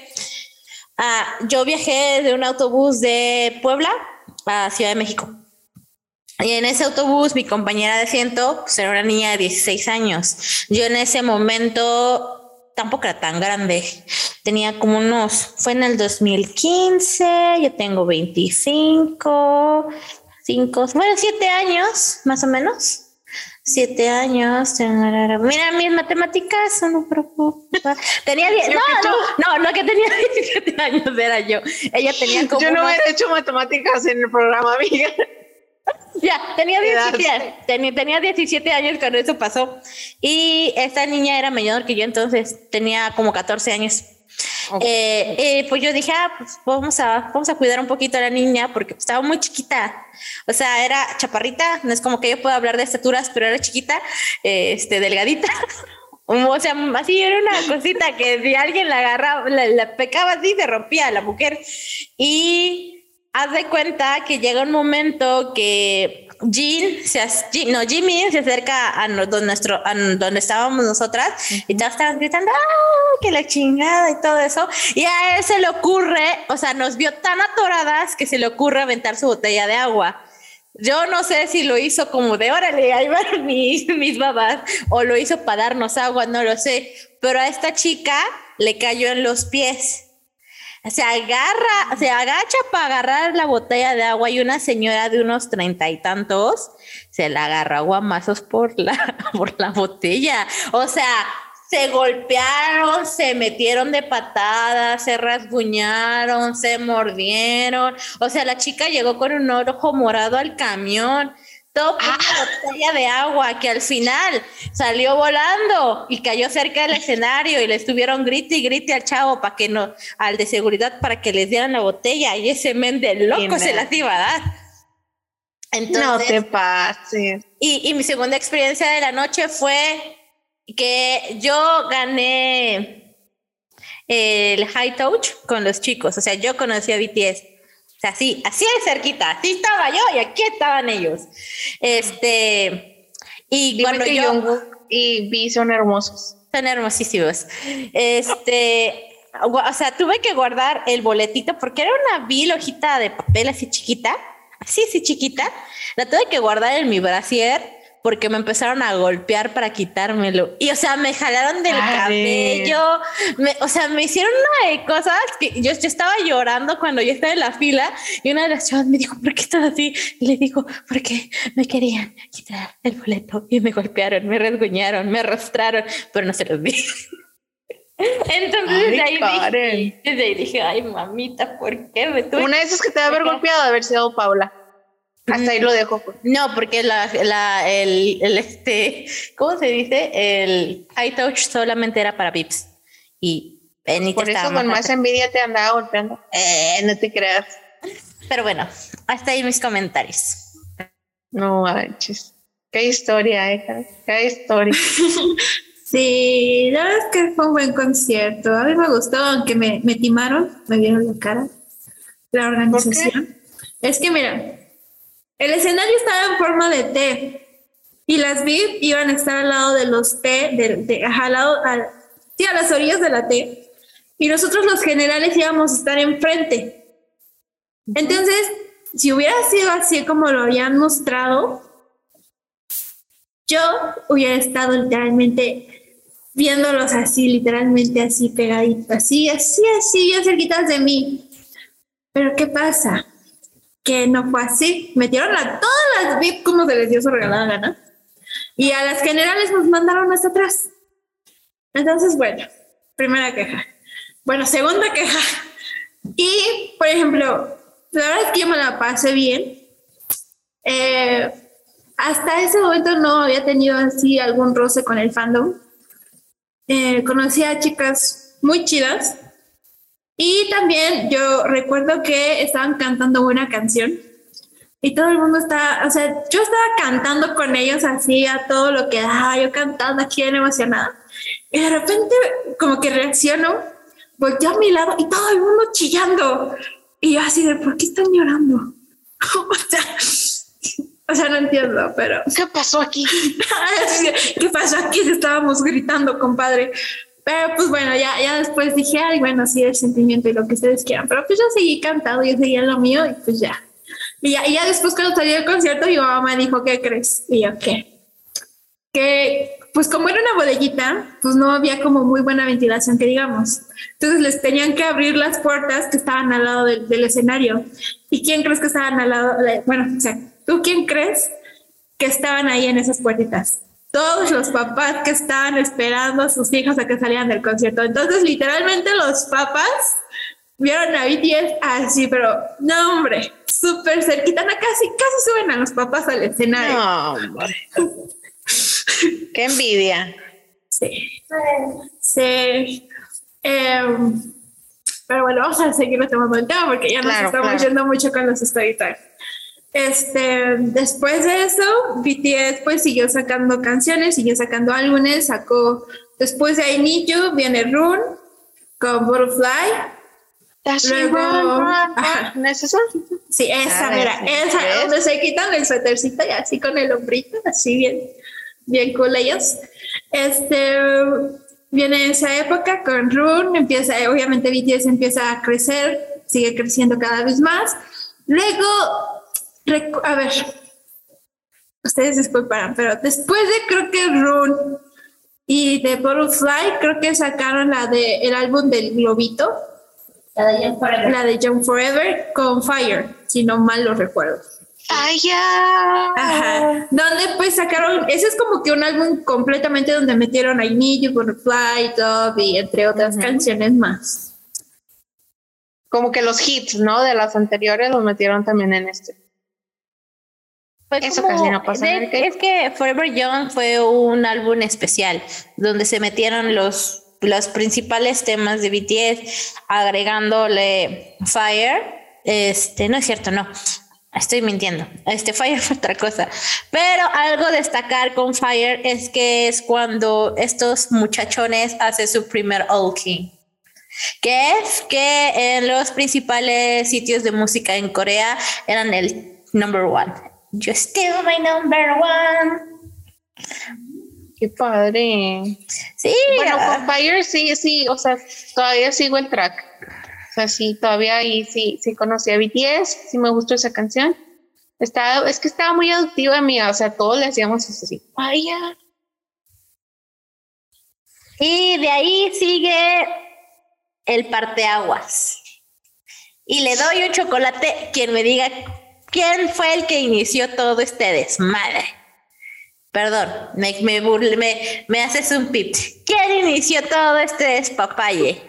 Ah, yo viajé de un autobús de Puebla a Ciudad de México. Y en ese autobús, mi compañera de asiento pues, era una niña de 16 años. Yo en ese momento tampoco era tan grande. Tenía como unos, fue en el 2015, yo tengo 25, 5, bueno, 7 años más o menos. Siete años. Mira, mis matemáticas no me preocupa. Tenía diez. No, no, no, no, que tenía 17 años era yo. Ella tenía como. Yo no he hecho matemáticas en el programa, amiga. Ya, tenía edad? 17, tenía, tenía 17 años cuando eso pasó. Y esta niña era menor que yo, entonces tenía como 14 años. Eh, eh, pues yo dije, ah, pues vamos a, vamos a cuidar un poquito a la niña porque estaba muy chiquita. O sea, era chaparrita, no es como que yo pueda hablar de estaturas, pero era chiquita, eh, este, delgadita. O sea, así era una cosita que si alguien la agarraba, la, la pecaba así, se rompía la mujer. Y haz de cuenta que llega un momento que Jean, se, Jean- no, Jimmy se acerca a, no- donde, nuestro, a donde estábamos nosotras y todos estaban gritando, ¡ah! Que la chingada y todo eso. Y a él se le ocurre, o sea, nos vio tan atoradas que se le ocurre aventar su botella de agua. Yo no sé si lo hizo como de órale, ahí van mis, mis babas, o lo hizo para darnos agua, no lo sé. Pero a esta chica le cayó en los pies. Se agarra, se agacha para agarrar la botella de agua y una señora de unos treinta y tantos se la agarra guamazos por la, por la botella. O sea, se golpearon, se metieron de patadas, se rasguñaron, se mordieron. O sea, la chica llegó con un ojo morado al camión. Todo por una botella de agua que al final salió volando y cayó cerca del escenario y le estuvieron grite y grite al chavo para que no, al de seguridad para que les dieran la botella y ese men de loco se las iba a dar. Entonces, no te pases. y, y mi segunda experiencia de la noche fue que yo gané el high touch con los chicos. O sea, yo conocí a BTS. Sea, así, así de cerquita, así estaba yo y aquí estaban ellos. Este, y Dime cuando que yo Jungkook y Vi son hermosos. son hermosísimos. Este, o sea, tuve que guardar el boletito porque era una vil hojita de papel así chiquita, así, así chiquita. La tuve que guardar en mi brasier porque me empezaron a golpear para quitármelo. Y, o sea, me jalaron del Ay. cabello. me- o sea, me hicieron una de cosas que yo, yo estaba llorando cuando yo estaba en la fila y una de las chavas me dijo, ¿por qué estás así? Y le digo, porque me querían quitar el boleto y me golpearon, me rasguñaron, me arrastraron, pero no se los di. Entonces Ay, desde, ahí Karen. dije, desde ahí dije, ay mamita, ¿por qué me tuve Una de esas que te va a haber golpeado de haber sido Paula. Hasta ahí lo dejo. pues. No, porque la, la, el, el, este, ¿cómo se dice? El high touch solamente era para VIPs. Y Benita Por eso con más envidia te andaba golpeando. Eh, no te creas. Pero bueno, hasta ahí mis comentarios. No manches. Qué historia, eh. Karen. Qué historia. Sí, la verdad es que fue un buen concierto. A mí me gustó, aunque me, me timaron, me vieron la cara. La organización. Es que mira, el escenario estaba en forma de T y las VIP iban a estar al lado de los T, de, de- ajá, al lado, al- sí, a las orillas de la T. Y nosotros los generales íbamos a estar enfrente. Entonces, si hubiera sido así como lo habían mostrado, yo hubiera estado literalmente viéndolos así, literalmente así pegaditos, así, así, así, bien cerquitas de mí. Pero ¿qué pasa? Que no fue así. Metieron a todas las VIP como se les dio su regalada gana. Y a las generales nos mandaron hasta atrás. Entonces, bueno, primera queja. Bueno, segunda queja. Y, por ejemplo, la verdad es que yo me la pasé bien. Eh, hasta ese momento no había tenido así algún roce con el fandom. Eh, conocí a chicas muy chidas. Y también yo recuerdo que estaban cantando una canción y todo el mundo estaba, o sea, yo estaba cantando con ellos así a todo lo que daba, yo cantando aquí bien emocionada. Y de repente como que reacciono, volteé a mi lado y todo el mundo chillando. Y yo así de, ¿por qué están llorando? o, sea, o sea, no entiendo, pero... ¿Qué pasó aquí? ¿Qué pasó aquí? Estábamos gritando, compadre. Pero pues bueno, ya, ya después dije, ay, bueno, sí, el sentimiento y lo que ustedes quieran. Pero pues yo seguí cantando, yo seguía lo mío y pues ya. Y ya, y ya después cuando salió el concierto, mi mamá me dijo, ¿qué crees? Y yo, ¿qué? Que pues como era una bodeguita, pues no había como muy buena ventilación, que digamos. Entonces les tenían que abrir las puertas que estaban al lado del, del escenario. ¿Y quién crees que estaban al lado? Bueno, o ¿tú quién crees que estaban ahí en esas puertitas? Todos los papás que estaban esperando a sus hijos a que salieran del concierto. Entonces, literalmente los papás vieron a BTS así, pero no, hombre, súper cerquita, casi, casi suben a los papás al escenario. No, Qué envidia. Sí. Sí. Em, pero bueno, vamos a seguir tomando el tema porque ya nos estamos yendo mucho con los story Este, después de eso, BTS pues siguió sacando canciones, siguió sacando álbumes, sacó, después de I Need You, viene Rune con Butterfly, Luego, ¿no es eso? Sí, esa, ah, mira, esa, donde se quitan el suétercito y así con el hombrito, así bien, bien cool ellos. Este, viene esa época con Rune, empieza, obviamente BTS empieza a crecer, sigue creciendo cada vez más. Luego, a ver, ustedes disculparán, pero después de creo que Rune y de Butterfly, creo que sacaron la de el álbum del globito la de Jump Forever. La de Jump Forever con Fire, si no mal lo recuerdo. ¡Ay, ya! Ajá. Donde pues sacaron, ese es como que un álbum completamente donde metieron I Need You, Butterfly, Dove y entre otras canciones más. Como que los hits, ¿no? De las anteriores los metieron también en este. Eso casi no pasa. es que Forever Young fue un álbum especial donde se metieron los los principales temas de BTS, agregándole Fire. Este, no es cierto, no. Estoy mintiendo. Este Fire fue otra cosa. Pero algo destacar con Fire es que es cuando estos muchachones hacen su primer King. Que es que en los principales sitios de música en Corea eran el number one. You're still my number one. Qué padre. Sí. Bueno, con Fire sí, sí, o sea, todavía sigo el track. O sea, sí, todavía ahí sí, sí conocí a BTS, sí me gustó esa canción. Estaba, es que estaba muy adictiva mía, o sea, todos le hacíamos así, vaya. Y de ahí sigue el parteaguas. Y le doy un chocolate quien me diga quién fue el que inició todo este desmadre. Perdón, me, me, me, me haces un pip. ¿Quién inició todo este despapalle?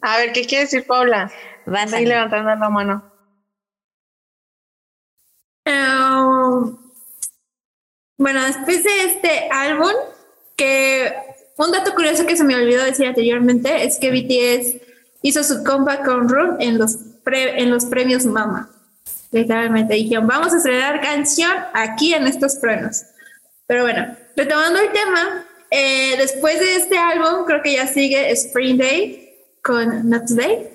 A ver, ¿qué quiere decir Paula? Vas a ir levantando la mano. Um, bueno, después de este álbum, que un dato curioso que se me olvidó decir anteriormente es que BTS hizo su comeback con Run en los, en los premios Mama. Literalmente dijeron, vamos a estrenar canción aquí en estos premios. Pero bueno, retomando el tema, eh, después de este álbum, creo que ya sigue Spring Day con Not Today.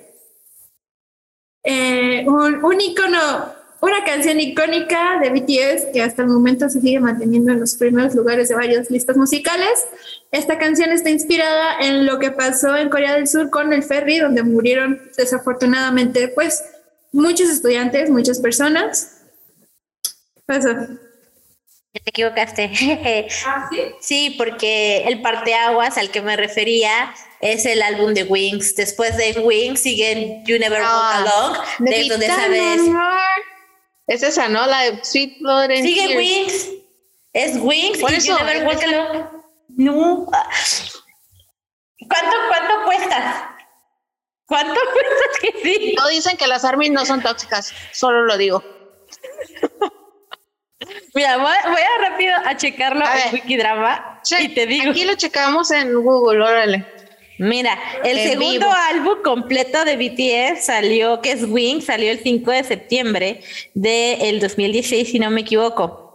Eh, un, un icono, una canción icónica de BTS que hasta el momento se sigue manteniendo en los primeros lugares de varias listas musicales. Esta canción está inspirada en lo que pasó en Corea del Sur con el ferry, donde murieron desafortunadamente, pues, muchos estudiantes, muchas personas. Pasó. Te equivocaste. ¿Ah, sí? Sí, porque el parteaguas al que me refería es el álbum de Wings. Después de Wings siguen You Never Walk Ah, Along, de donde sabes. Es esa, ¿no? La de Sweet Blood and Sigue Tears. Wings. Es Wings Por y eso, You Never Walk Alone. No. ¿Cuánto, cuánto cuestas? ¿Cuánto cuestas que sí? No dicen que las armies no son tóxicas, solo lo digo. Mira, voy, voy a rápido a checarlo A en. Wikidrama Che, y te digo. Aquí lo checamos en Google, órale. Mira, el En segundo vivo. álbum completo de BTS salió, que es Wings, salió el 5 de septiembre del 2016, si no me equivoco.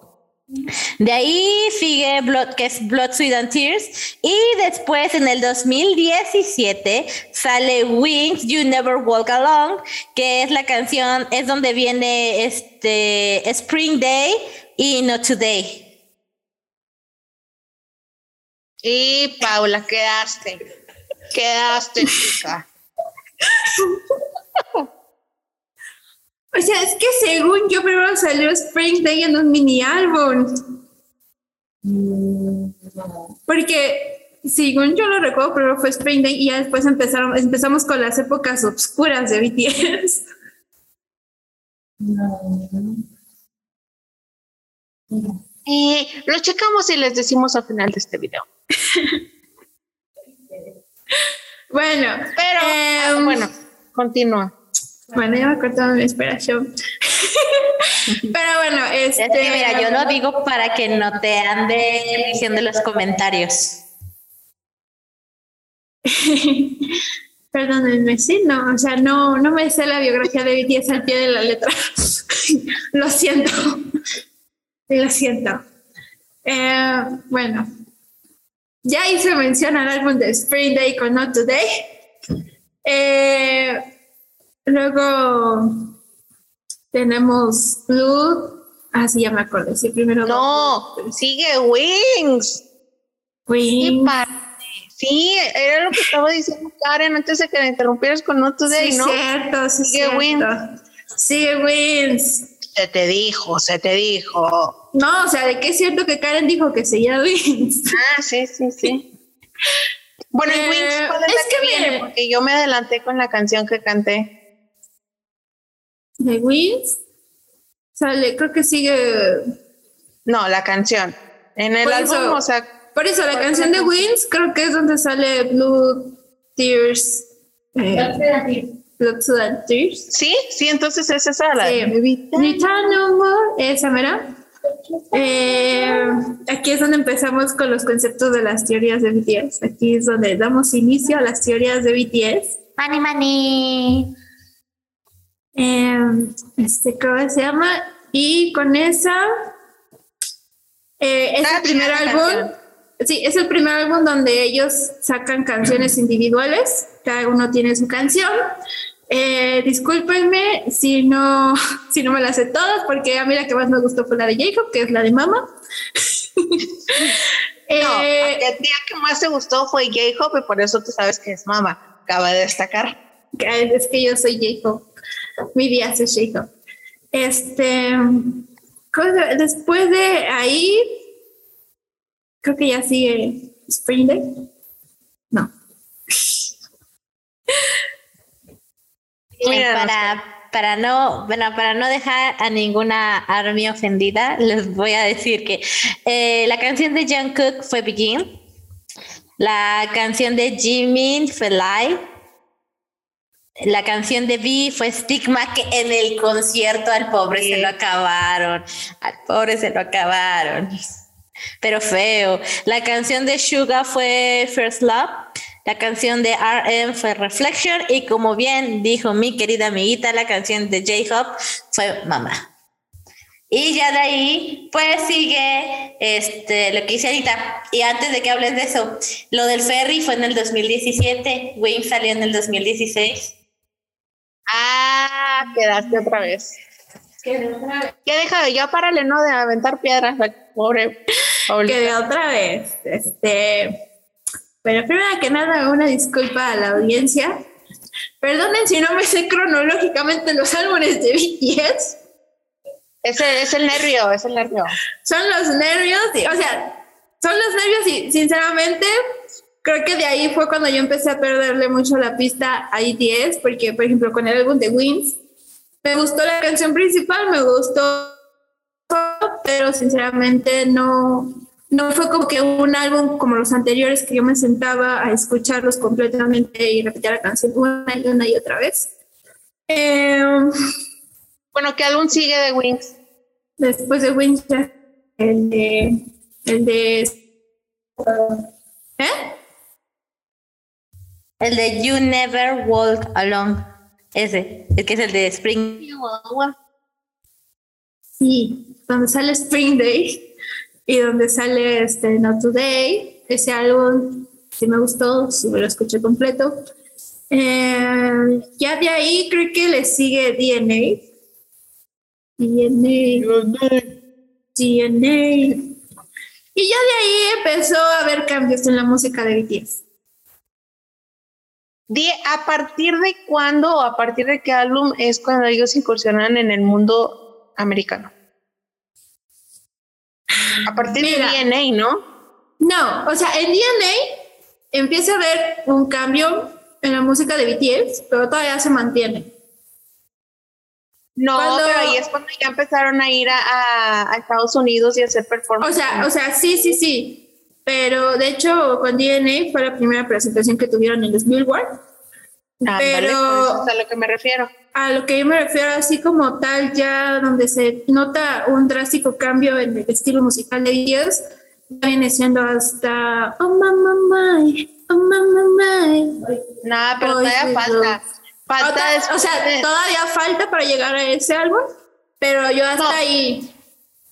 De ahí sigue Blood, que es Blood, Sweat and Tears. Y después, en el 2017, sale Wings, You Never Walk Alone, que es la canción, es donde viene este Spring Day y Not Today. Y Paula, quedaste. Quedaste, chica. O sea, es que según yo primero salió Spring Day en un mini álbum. Porque según yo lo recuerdo, primero fue Spring Day y ya después empezaron, empezamos con las épocas oscuras de BTS. Eh, lo checamos y les decimos al final de este video. Bueno, Pero, ah, Em, bueno, continúa. Bueno, ya me cortado mi inspiración. Pero bueno, este. Es que mira, yo lo digo para que no te ande diciendo en los comentarios. Perdónenme, sí, no, o sea, no, no me sé la biografía de BTS al pie de la letra. lo siento. Lo siento. Eh, bueno, ya hice mención al álbum de Spring Day con Not Today. Eh, luego tenemos Blue. Ah, sí, ya me acordé. Sí, primero. No, sigue Wings. ¿Qué parte? Sí, era lo que estaba diciendo Karen antes de que la interrumpieras con No Today, sí, ¿no? cierto, sí, Sigue cierto. Wins. Sigue Wins. Se te dijo, se te dijo. No, o sea, de que es cierto que Karen dijo que seguía Wins. Ah, sí, sí, sí. Bueno, y Eh, Wings, ¿cuál es, es la que, que me- viene? Porque yo me adelanté con la canción que canté. De Wins. Sale, creo que sigue. No, la canción. En el Por álbum, eso- o sea, Por eso, la canción de Wins, creo que es donde sale Blue Tears. eh, Blood, Sweat Tears. sí, sí, entonces es esa la Sí. no more, esa mera. Eh, aquí es donde empezamos con los conceptos de las teorías de BTS. Aquí es donde damos inicio a las teorías de BTS. Mani, mani. Eh, este, ¿cómo se llama? Y con esa eh, es el primer la álbum. Sí, es el primer álbum donde ellos sacan canciones individuales. Cada uno tiene su canción. Eh, discúlpenme si no, si no me las sé todas, porque a mí la que más me gustó fue la de Jacob, que es la de Mama. No, Eh, el día que más te gustó fue J-Hope y por eso tú sabes que es mamá. Acaba de destacar. es que yo soy Jacob. Mi día es Jacob. Este, después de ahí, creo que ya sigue Spring Day. No. Mira, para, para no, bueno, para no dejar a ninguna army ofendida, les voy a decir que eh, la canción de Jungkook fue Begin, la canción de Jimin fue Lie, la canción de V fue Stigma, que en el concierto al pobre se lo acabaron, al pobre se lo acabaron, pero feo. La canción de Suga fue First Love. La canción de RM fue Reflection y como bien dijo mi querida amiguita, la canción de J-Hop fue Mamá. Y ya de ahí, pues sigue este, lo que hice ahorita. Y antes de que hables de eso, lo del ferry fue en el 2017, Wings salió en el 2016. Ah, quedaste otra vez. Ya deja, ya párale, ¿no? De aventar piedras, pobre Paulita. Que de otra vez, este, pero primero que nada, una disculpa a la audiencia. Perdonen si no me sé cronológicamente los álbumes de BTS. Ese es el nervio, es el nervio. Son los nervios, y, o sea, son los nervios y sinceramente creo que de ahí fue cuando yo empecé a perderle mucho la pista a BTS, porque por ejemplo con el álbum de Wings, me gustó la canción principal, me gustó, pero sinceramente no, no fue como que un álbum como los anteriores que yo me sentaba a escucharlos completamente y repetir la canción una y una y otra vez. Eh, Bueno, ¿qué álbum sigue de Wings? después de Wings, el de, el de, ¿eh? El de You Never Walk Alone. Ese, el que es el de Spring. Sí, donde sale Spring Day y donde sale este Not Today. Ese álbum sí me gustó, sí me lo escuché completo. Eh, ya de ahí creo que le sigue DNA. DNA. DNA. Y ya de ahí empezó a haber cambios en la música de BTS. ¿A partir de cuándo o a partir de qué álbum es cuando ellos incursionan en el mundo americano? A partir Mira. de DNA, ¿no? No, o sea, en DNA empieza a haber un cambio en la música de BTS, pero todavía se mantiene. No, Cuando- pero ahí es cuando ya empezaron a ir a, a- a Estados Unidos y a hacer performance. O sea, o sea, sí, sí, sí. Pero de hecho, con DNA fue la primera presentación que tuvieron en los Billboard. Ándale, pero- es a lo que me refiero. A lo que yo me refiero, así como tal, ya donde se nota un drástico cambio en el estilo musical de ya viene siendo hasta Oh Mama My, Oh Mama My. Nada, pero Boys todavía falta. Falta o después sea, todavía falta para llegar a ese álbum, pero yo hasta No. ahí.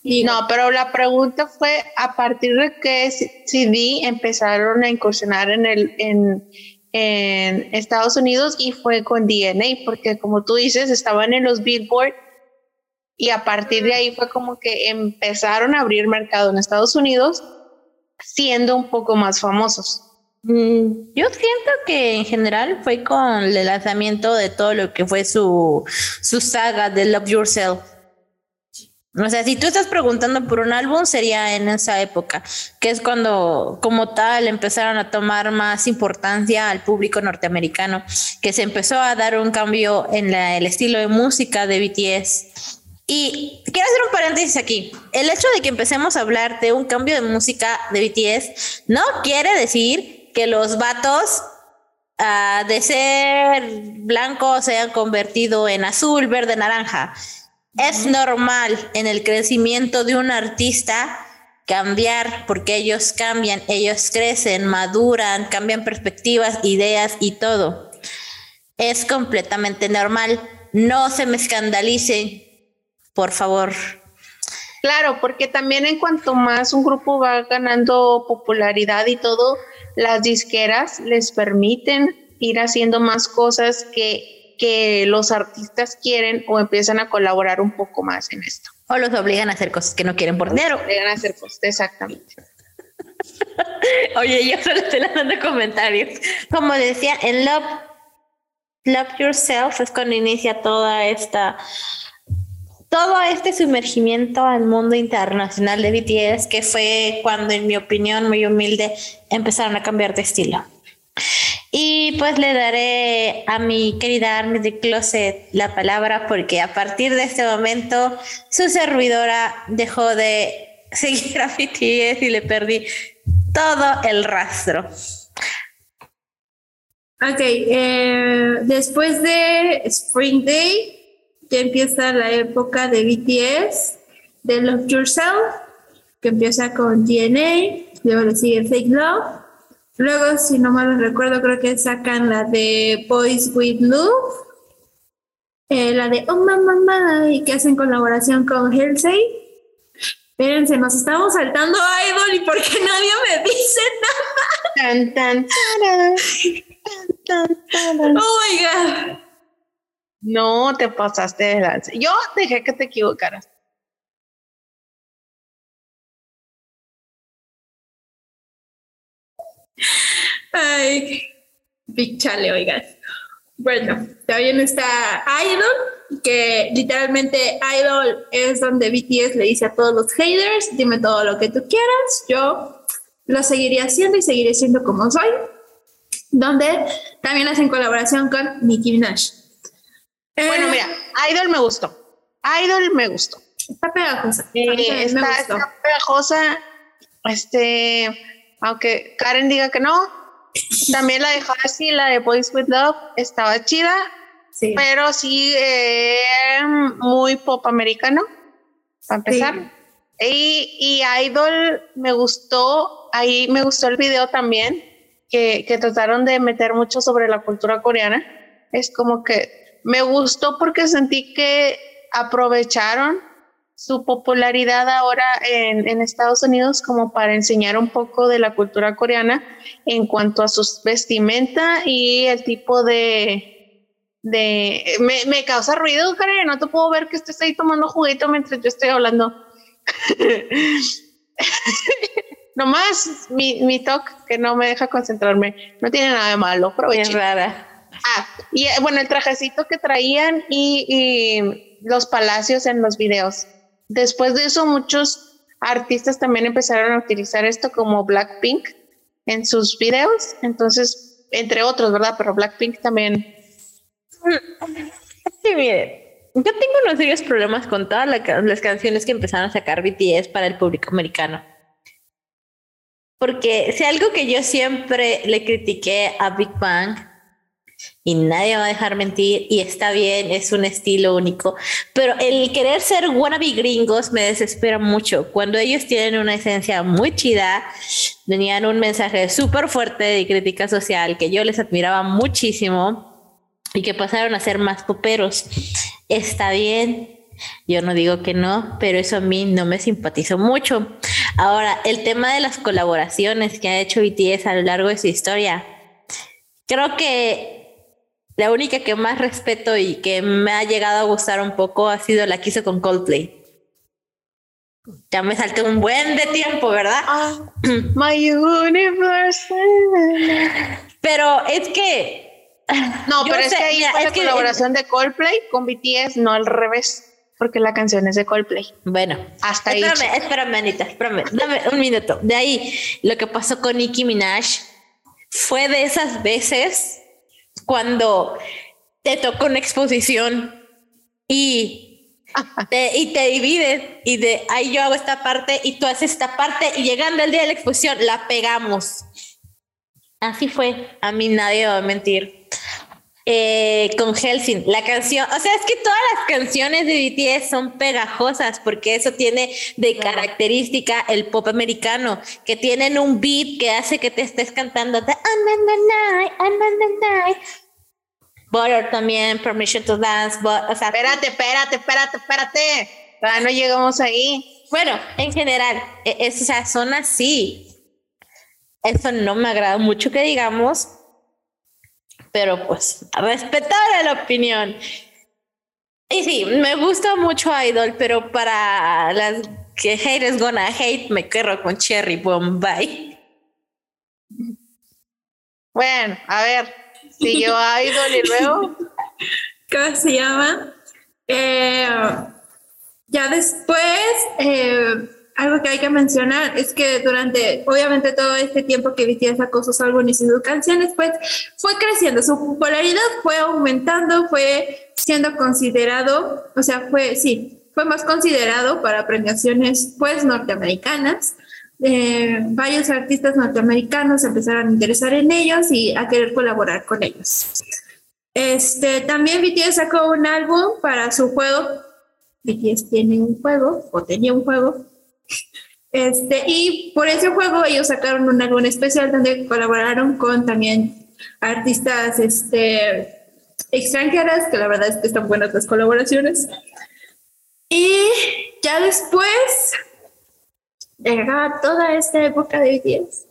No, pero la pregunta fue a partir de qué CD empezaron a incursionar en el en, en Estados Unidos y fue con DNA, porque como tú dices, estaban en los Billboard y a partir de ahí fue como que empezaron a abrir mercado en Estados Unidos, siendo un poco más famosos. Mm, Yo siento que en general fue con el lanzamiento de todo lo que fue su, su saga de Love Yourself. O sea, si tú estás preguntando por un álbum, sería en esa época, que es cuando, como tal, empezaron a tomar más importancia al público norteamericano, que se empezó a dar un cambio en la- el estilo de música de BTS. Y quiero hacer un paréntesis aquí. El hecho de que empecemos a hablar de un cambio de música de BTS no quiere decir que los vatos ah, de ser blancos se hayan convertido en azul, verde, naranja. Es normal en el crecimiento de un artista cambiar porque ellos cambian, ellos crecen, maduran, cambian perspectivas, ideas y todo. Es completamente normal. No se me escandalicen, por favor. Claro, porque también en cuanto más un grupo va ganando popularidad y todo, las disqueras les permiten ir haciendo más cosas que, que los artistas quieren o empiezan a colaborar un poco más en esto. O los obligan a hacer cosas que no quieren por dinero. Llegan a hacer cosas, exactamente. Oye, yo solo estoy dando comentarios. Como decía, en Love, Love Yourself es cuando inicia toda esta, todo este sumergimiento al mundo internacional de BTS, que fue cuando, en mi opinión muy humilde, empezaron a cambiar de estilo. Y pues le daré a mi querida Army de Closet la palabra porque a partir de este momento su servidora dejó de seguir a BTS y le perdí todo el rastro. Ok, eh, después de Spring Day, ya empieza la época de BTS, de Love Yourself, que empieza con DNA, luego le sigue Fake Love, luego, si no mal recuerdo, creo que sacan la de Boys With Love, eh, la de Oh Mamá Mamá, y que hacen colaboración con Halsey. Espérense, nos estamos saltando a Idol y ¿por qué nadie me dice nada? Tan, tan, tarán, tan, tan, tarán. Oh my God. No te pasaste de lance. Yo dejé que te equivocaras. Ay, big chale, oigan. Bueno, también está Idol, que literalmente Idol es donde BTS le dice a todos los haters, dime todo lo que tú quieras, yo lo seguiré haciendo y seguiré siendo como soy, donde también hacen colaboración con Nicki Minaj. Bueno, Eh, mira, Idol me gustó. Idol me gustó. Está pegajosa. Eh, me gustó. está pegajosa. Este, aunque Karen diga que no, también la de así, la de Boys with Love, estaba chida, Sí. pero sí eh, muy pop americano, para empezar. Y, y Idol me gustó, ahí me gustó el video también, que, que trataron de meter mucho sobre la cultura coreana. Es como que me gustó porque sentí que aprovecharon su popularidad ahora en, en Estados Unidos como para enseñar un poco de la cultura coreana en cuanto a sus vestimenta y el tipo de... de me, me causa ruido, Karen, no te puedo ver que estés ahí tomando juguito mientras yo estoy hablando. Nomás mi, mi toque que no me deja concentrarme. No tiene nada de malo, Es aprovechen. rara. Ah, y eh, bueno, el trajecito que traían y, y los palacios en los videos. Después de eso, muchos artistas también empezaron a utilizar esto como Blackpink en sus videos. Entonces, entre otros, ¿verdad? Pero Blackpink también. Sí, mire, yo tengo unos serios problemas con todas las canciones que empezaron a sacar BTS para el público americano. Porque si algo que yo siempre le critiqué a Big Bang, y nadie va a dejar mentir, y está bien, es un estilo único, pero el querer ser wannabe gringos me desespera mucho. Cuando ellos tienen una esencia muy chida, tenían un mensaje súper fuerte de crítica social que yo les admiraba muchísimo y que pasaron a ser más poperos. Está bien, yo no digo que no, pero eso a mí no me simpatizó mucho. Ahora, el tema de las colaboraciones que ha hecho BTS a lo largo de su historia, creo que la única que más respeto y que me ha llegado a gustar un poco ha sido la que hizo con Coldplay. Ya me salté un buen de tiempo, ¿verdad? Ah, my universe. Pero es que No, pero es sé, que ahí mira, fue es la que- colaboración de Coldplay con BTS, no al revés, porque la canción es de Coldplay. Bueno, Hasta ahí. espérame, espérame, Anita, espérame, dame un minuto. De ahí, lo que pasó con Nicki Minaj fue de esas veces cuando te toca una exposición y te, y te divides y de ahí yo hago esta parte y tú haces esta parte y llegando el día de la exposición la pegamos. Así fue, a mí nadie va a mentir. Eh, con Helsing, la canción, o sea, es que todas las canciones de BTS son pegajosas porque eso tiene de característica el pop americano, que tienen un beat que hace que te estés cantando Butter también, Permission to Dance, but, o sea, Espérate, espérate, espérate, espérate. Todavía no llegamos ahí. bueno, en general, e- es, o sea, son así. Eso no me agrada mucho que digamos, pero pues respetable la opinión. Y sí, me gusta mucho Idol, pero para las que hate is gonna hate, me quedo con Cherry Bombay. Bueno, a ver, siguió Idol y luego. ¿Cómo se llama? Eh, ya después, eh, algo que hay que mencionar es que durante, obviamente, todo este tiempo que BTS sacó sus álbumes y sus canciones, pues fue creciendo, su popularidad fue aumentando, fue siendo considerado, o sea, fue, sí, fue más considerado para premiaciones, pues, norteamericanas. Eh, varios artistas norteamericanos empezaron a interesar en ellos y a querer colaborar con ellos. Este, también BTS sacó un álbum para su juego. BTS tiene un juego, o tenía un juego. Este, y por ese juego ellos sacaron un álbum especial donde colaboraron con también artistas este, extranjeras, que la verdad es que están buenas las colaboraciones. Y ya después, llegaba toda esta época de BTS,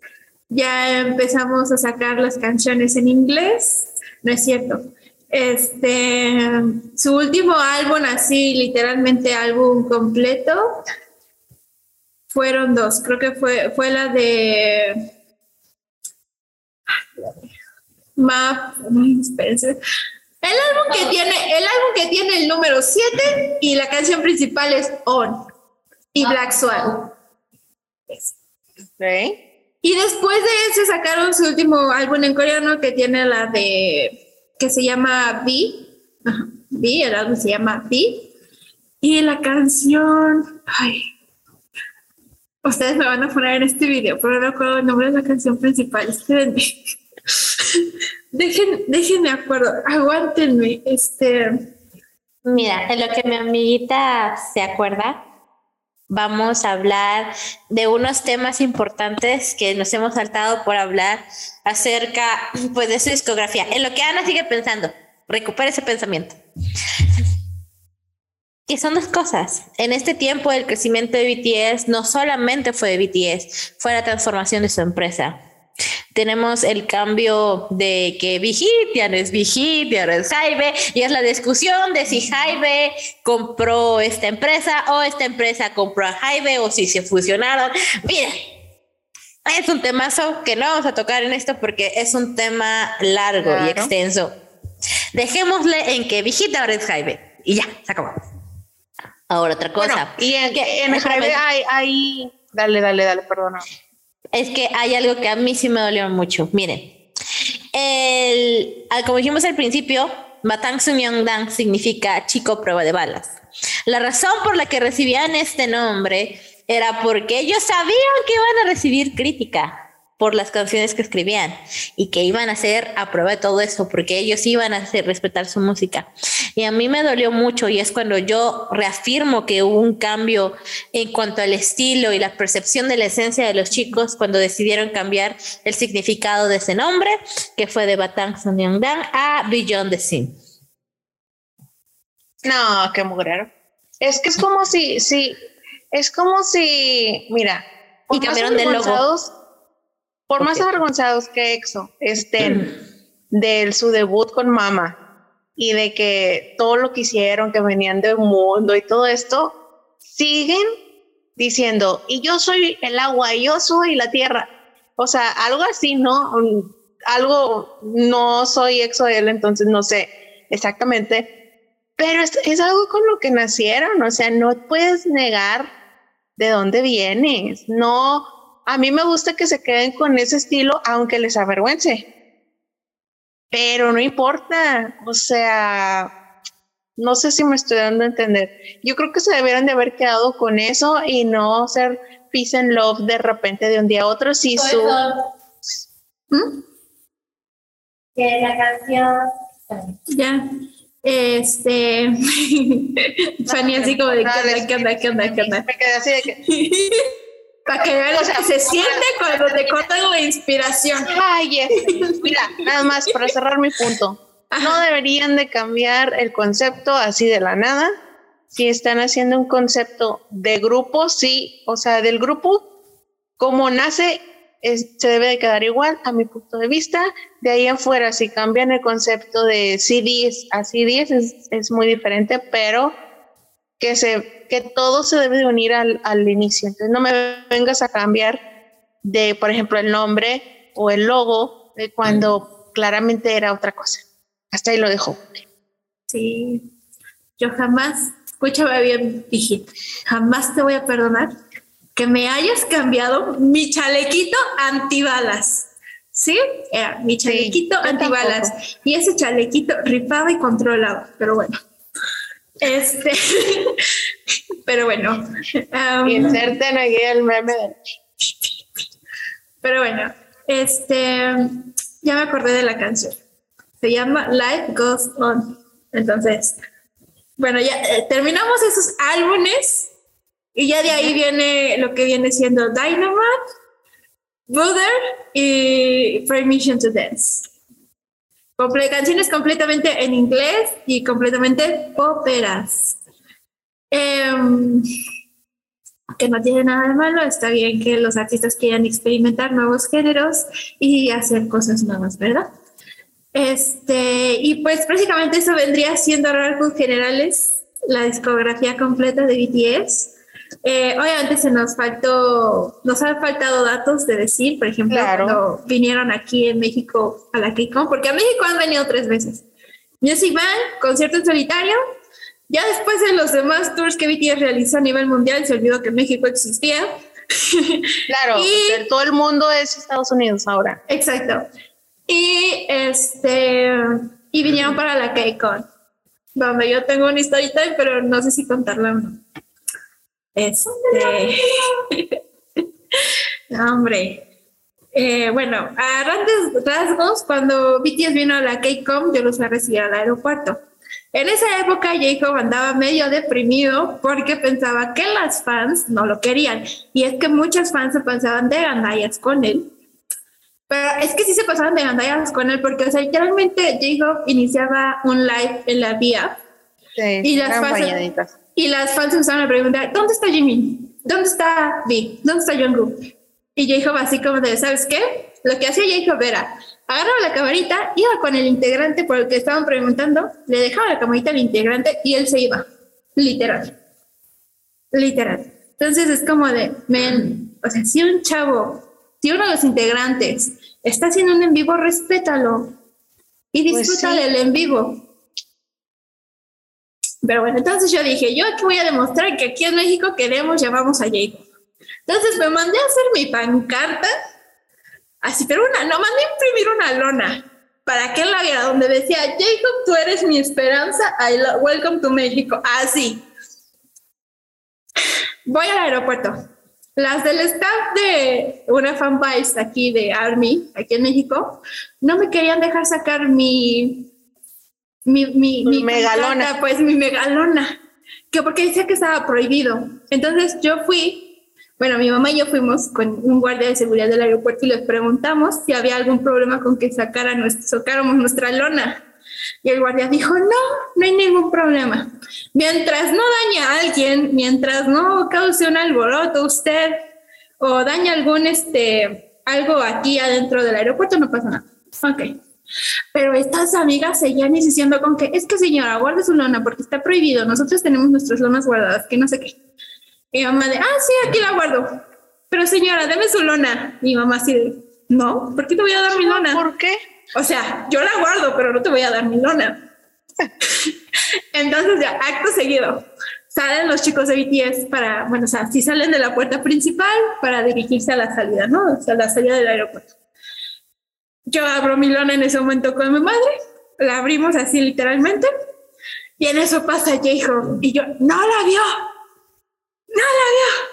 ya empezamos a sacar las canciones en inglés no es cierto. Este, su último álbum, así literalmente álbum completo, fueron dos. Creo que fue, fue la de Map, El álbum que tiene, el álbum que tiene el número 7 y la canción principal es On y Black Swan. Y después de ese sacaron su último álbum en coreano que tiene la de que se llama V. V, el álbum se llama V. Y la canción, ay, ustedes me van a poner en este video, pero no recuerdo el nombre de la canción principal. Espérenme. Dejen, déjenme acuerdo, aguántenme. Este, Mira, en lo que mi amiguita se acuerda, vamos a hablar de unos temas importantes que nos hemos saltado por hablar acerca pues, de su discografía. En lo que Ana sigue pensando, recupera ese pensamiento. Y son dos cosas. En este tiempo el crecimiento de BTS no solamente fue de BTS, fue la transformación de su empresa. Tenemos el cambio de que Vigit ya no es Vigit, ya no es Jaibe, y es la discusión de si Jaibe compró esta empresa o esta empresa compró a Jaibe o si se fusionaron. Miren, es un temazo que no vamos a tocar en esto porque es un tema largo y Claro. extenso. Dejémosle en que Vigit ahora es Jaibe y ya, se acabó. Ahora otra cosa. Bueno, y en, Que- en Jaime hay, hay- Dale, dale, dale, perdona. Es que hay algo que a mí sí me dolió mucho. Miren, el, como dijimos al principio, Batang Dang significa chico prueba de balas. La razón por la que recibían este nombre era porque ellos sabían que iban a recibir crítica por las canciones que escribían y que iban a hacer a prueba de todo eso porque ellos iban a hacer respetar su música. Y a mí me dolió mucho y es cuando yo reafirmo que hubo un cambio en cuanto al estilo y la percepción de la esencia de los chicos cuando decidieron cambiar el significado de ese nombre, que fue de Batang Sonyeongdang a Beyond the Scene. No, qué mugrero. Es que es como si, si, es como si, mira, Y cambiaron de logo. Por más Ok. avergonzados que EXO estén de su debut con Mama y de que todo lo que hicieron, que venían del mundo y todo esto, siguen diciendo, y yo soy el agua, y yo soy la tierra. O sea, algo así, ¿no? Algo, no soy EXO de él, entonces no sé exactamente, pero es, es algo con lo que nacieron, o sea, no puedes negar de dónde vienes. No, a mí me gusta que se queden con ese estilo, aunque les avergüence. Pero no importa, o sea, no sé si me estoy dando a entender. Yo creo que se debieron de haber quedado con eso y no ser peace and love de repente de un día a otro. Si su, ¿Mm? Que la canción. Ya. Este. Fanny, así como de: ¿qué onda, qué onda, qué onda, qué onda? me quedé así de que, Para que vean O sea, se siente cuando te cortan la inspiración. Ay, este, mira, nada más para cerrar mi punto. No deberían de cambiar el concepto así de la nada. Si están haciendo un concepto de grupo, sí, o sea, del grupo, como nace, es- se debe de quedar igual a mi punto de vista. De ahí afuera, si cambian el concepto de CDs a CDs, es, es muy diferente, pero que, se, que todo se debe de unir al, al inicio. Entonces, no me vengas a cambiar de, por ejemplo, el nombre o el logo de cuando claramente era otra cosa. Hasta ahí lo dejo. Sí. Yo jamás, escúchame bien, hijito, jamás te voy a perdonar que me hayas cambiado mi chalequito antibalas. ¿Sí? Era mi chalequito yo antibalas. Y ese chalequito rifaba y controlaba, pero bueno. Este, pero bueno. um, Inserten aquí el meme de Pero bueno, este, ya me acordé de la canción. Se llama Life Goes On. Entonces, bueno, ya eh, terminamos esos álbumes y ya de ahí viene lo que viene siendo Dynamite, Brother y Permission to Dance. Comple- canciones completamente en inglés y completamente poperas. Em, que no tiene nada de malo, está bien que los artistas quieran experimentar nuevos géneros y hacer cosas nuevas, ¿verdad? Este, y pues prácticamente eso vendría siendo rasgos generales, la discografía completa de BTS. Eh, obviamente se nos faltó, nos han faltado datos de decir, por ejemplo, Claro. cuando vinieron aquí en México a la KCON, porque a México han venido tres veces. Music Bank, concierto en solitario. Ya después de los demás tours que BTS realizó a nivel mundial, se olvidó que México existía. Claro, Y- todo el mundo es Estados Unidos ahora. Exacto. Y este y vinieron para la KCON, donde yo tengo una historita, pero no sé si contarla o no. Este. no, hombre. Eh, bueno, a grandes rasgos, cuando BTS vino a la KCON, yo los fui a recibir al aeropuerto. En esa época, Jacob andaba medio deprimido porque pensaba que las fans no lo querían. Y es que muchas fans se pasaban de gandallas con él. Pero es que sí se pasaban de gandallas con él porque, o sea, literalmente Jacob iniciaba un live en la vía Sí, Y las bañaditas. Y las fans empezaron a preguntar, ¿dónde está Jimmy? ¿Dónde está V? ¿Dónde está Jungkook? Y Jacob así como de, ¿sabes qué? Lo que hacía Jacob era, agarraba la camarita, iba con el integrante por el que estaban preguntando, le dejaba la camarita al integrante y él se iba. Literal. Literal. Entonces es como de, men, o sea, si un chavo, si uno de los integrantes está haciendo un en vivo, respétalo y Pues disfruta sí. del en vivo. Pero bueno, entonces yo dije, yo aquí voy a demostrar que aquí en México queremos, llamamos a Jacob. Entonces me mandé a hacer mi pancarta, así, pero una, no mandé a imprimir una lona para que la viera, donde decía, Jacob, tú eres mi esperanza, welcome to México, así. Voy al aeropuerto. Las del staff de una fanbase aquí de Army, aquí en México, no me querían dejar sacar mi, mi, mi, mi megalona. pues mi megalona, que porque decía que estaba prohibido. Entonces yo fui, bueno, mi mamá y yo fuimos con un guardia de seguridad del aeropuerto y les preguntamos si había algún problema con que sacara nuestro, sacáramos nuestra lona. Y el guardia dijo, no, no hay ningún problema. Mientras no dañe a alguien, mientras no cause un alboroto usted o dañe algún, este, algo aquí adentro del aeropuerto, no pasa nada. Ok. Pero estas amigas seguían insistiendo con que es que señora, guarde su lona porque está prohibido. Nosotros tenemos nuestras lonas guardadas, que no sé qué. Y mi mamá de, ah, sí, aquí la guardo. Pero señora, deme su lona. Y mi mamá así de, no, ¿por qué te voy a dar mi lona? ¿Por qué? O sea, yo la guardo, pero no te voy a dar mi lona. Entonces ya, acto seguido, salen los chicos de BTS para, bueno, o sea, si salen de la puerta principal para dirigirse a la salida, ¿no? O sea, la salida del aeropuerto. Yo abro mi lona en ese momento con mi madre, la abrimos así literalmente, y en eso pasa J-Hope, y yo, no la vio, no la vio.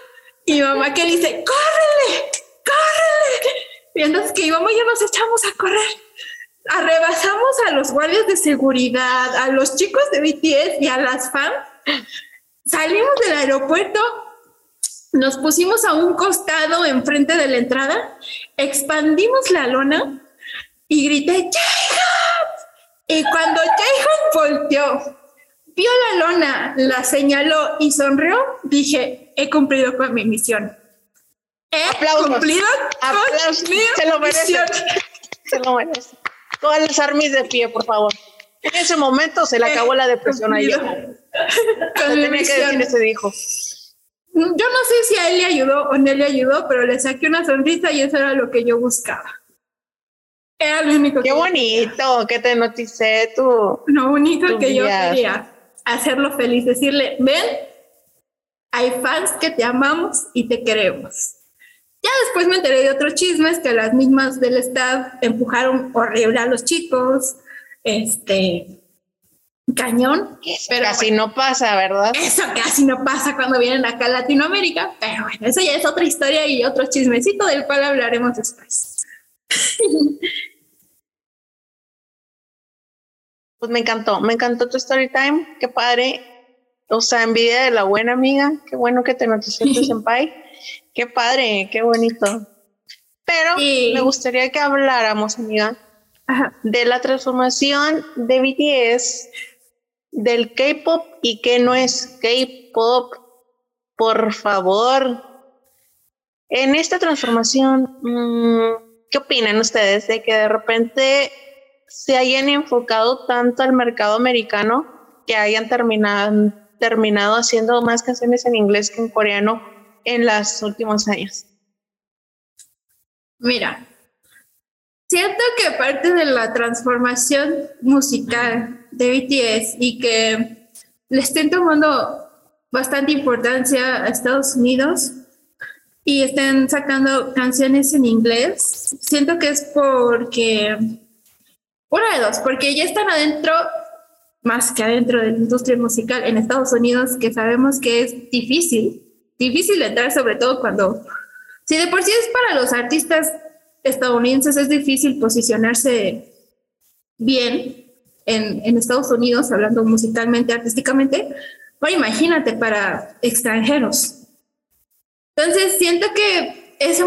Y mi mamá que dice, córrele, córrele. Y entonces que íbamos ya nos echamos a correr arrebasamos a los guardias de seguridad, a los chicos de BTS y a las fans. Salimos del aeropuerto, nos pusimos a un costado enfrente de la entrada, expandimos la lona y grité ¡Jacob! Y cuando Jacob volteó, vio la lona, la señaló y sonrió, dije, he cumplido con mi misión. He Aplausos. cumplido Aplausos. con mi Se lo merece. misión. Se lo merece. Todas las armies de pie, por favor. En ese momento se le acabó la depresión a ella. Tenía que misión. decir ese dijo. Yo no sé si a él le ayudó o no le ayudó, pero le saqué una sonrisa y eso era lo que yo buscaba. Era lo único Qué que bonito que te noticé tú. lo único que yo quería, hacerlo feliz, decirle, ven, hay fans que te amamos y te queremos. Ya después me enteré de otros chismes que las mismas del staff empujaron horrible a los chicos, este, cañón, pero Casi no pasa, ¿verdad? eso casi no pasa cuando vienen acá a Latinoamérica, pero bueno, eso ya es otra historia y otro chismecito del cual hablaremos después. Pues me encantó, me encantó tu story time, qué padre. O sea, envidia de la buena amiga, qué bueno que te notició tu senpai. Qué padre, qué bonito. Pero Sí. me gustaría que habláramos, amiga, Ajá. de la transformación de BTS del K-pop y que no es K-pop. Por favor. En esta transformación, mm, ¿qué opinan ustedes de que de repente se hayan enfocado tanto al mercado americano que hayan terminado, haciendo más canciones en inglés que en coreano en los últimos años? Mira, Siento que parte de la transformación musical de BTS y que le estén tomando bastante importancia a Estados Unidos y estén sacando canciones en inglés, siento que es porque, una de dos, porque ya están adentro, más que adentro de la industria musical en Estados Unidos, que sabemos que es difícil, difícil entrar sobre todo cuando, si de por sí es para los artistas estadounidenses es difícil posicionarse bien en, en Estados Unidos, hablando musicalmente, artísticamente, pues imagínate para extranjeros. Entonces, siento que esa,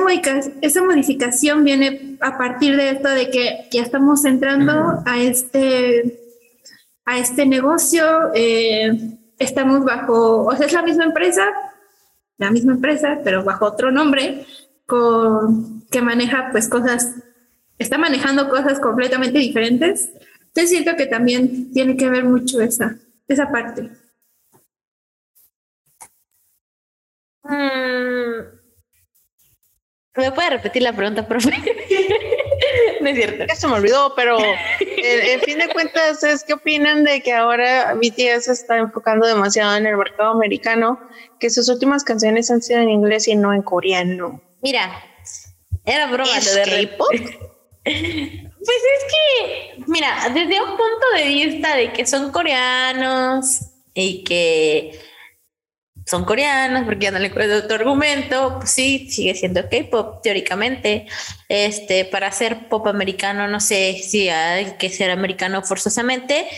esa modificación viene a partir de esto de que ya estamos entrando a este, a este negocio, eh, estamos bajo, o sea, es la misma empresa, la misma empresa, pero bajo otro nombre, con, que maneja pues cosas, está manejando cosas completamente diferentes. Entonces siento que también tiene que ver mucho esa, esa parte. Mm. ¿Me puede repetir la pregunta, profe? no es cierto. Ya se me olvidó, pero en, fin de cuentas, ¿es qué opinan de que ahora BTS se está enfocando demasiado en el mercado americano? Que sus últimas canciones han sido en inglés y no en coreano. Mira, era broma ¿Es de K-pop? Pues es que, mira, desde un punto de vista de que son coreanos y que son coreanas, porque ya no le encuentro otro argumento, pues sí, sigue siendo K-pop teóricamente. Este, para hacer pop americano, no sé si hay que ser americano forzosamente,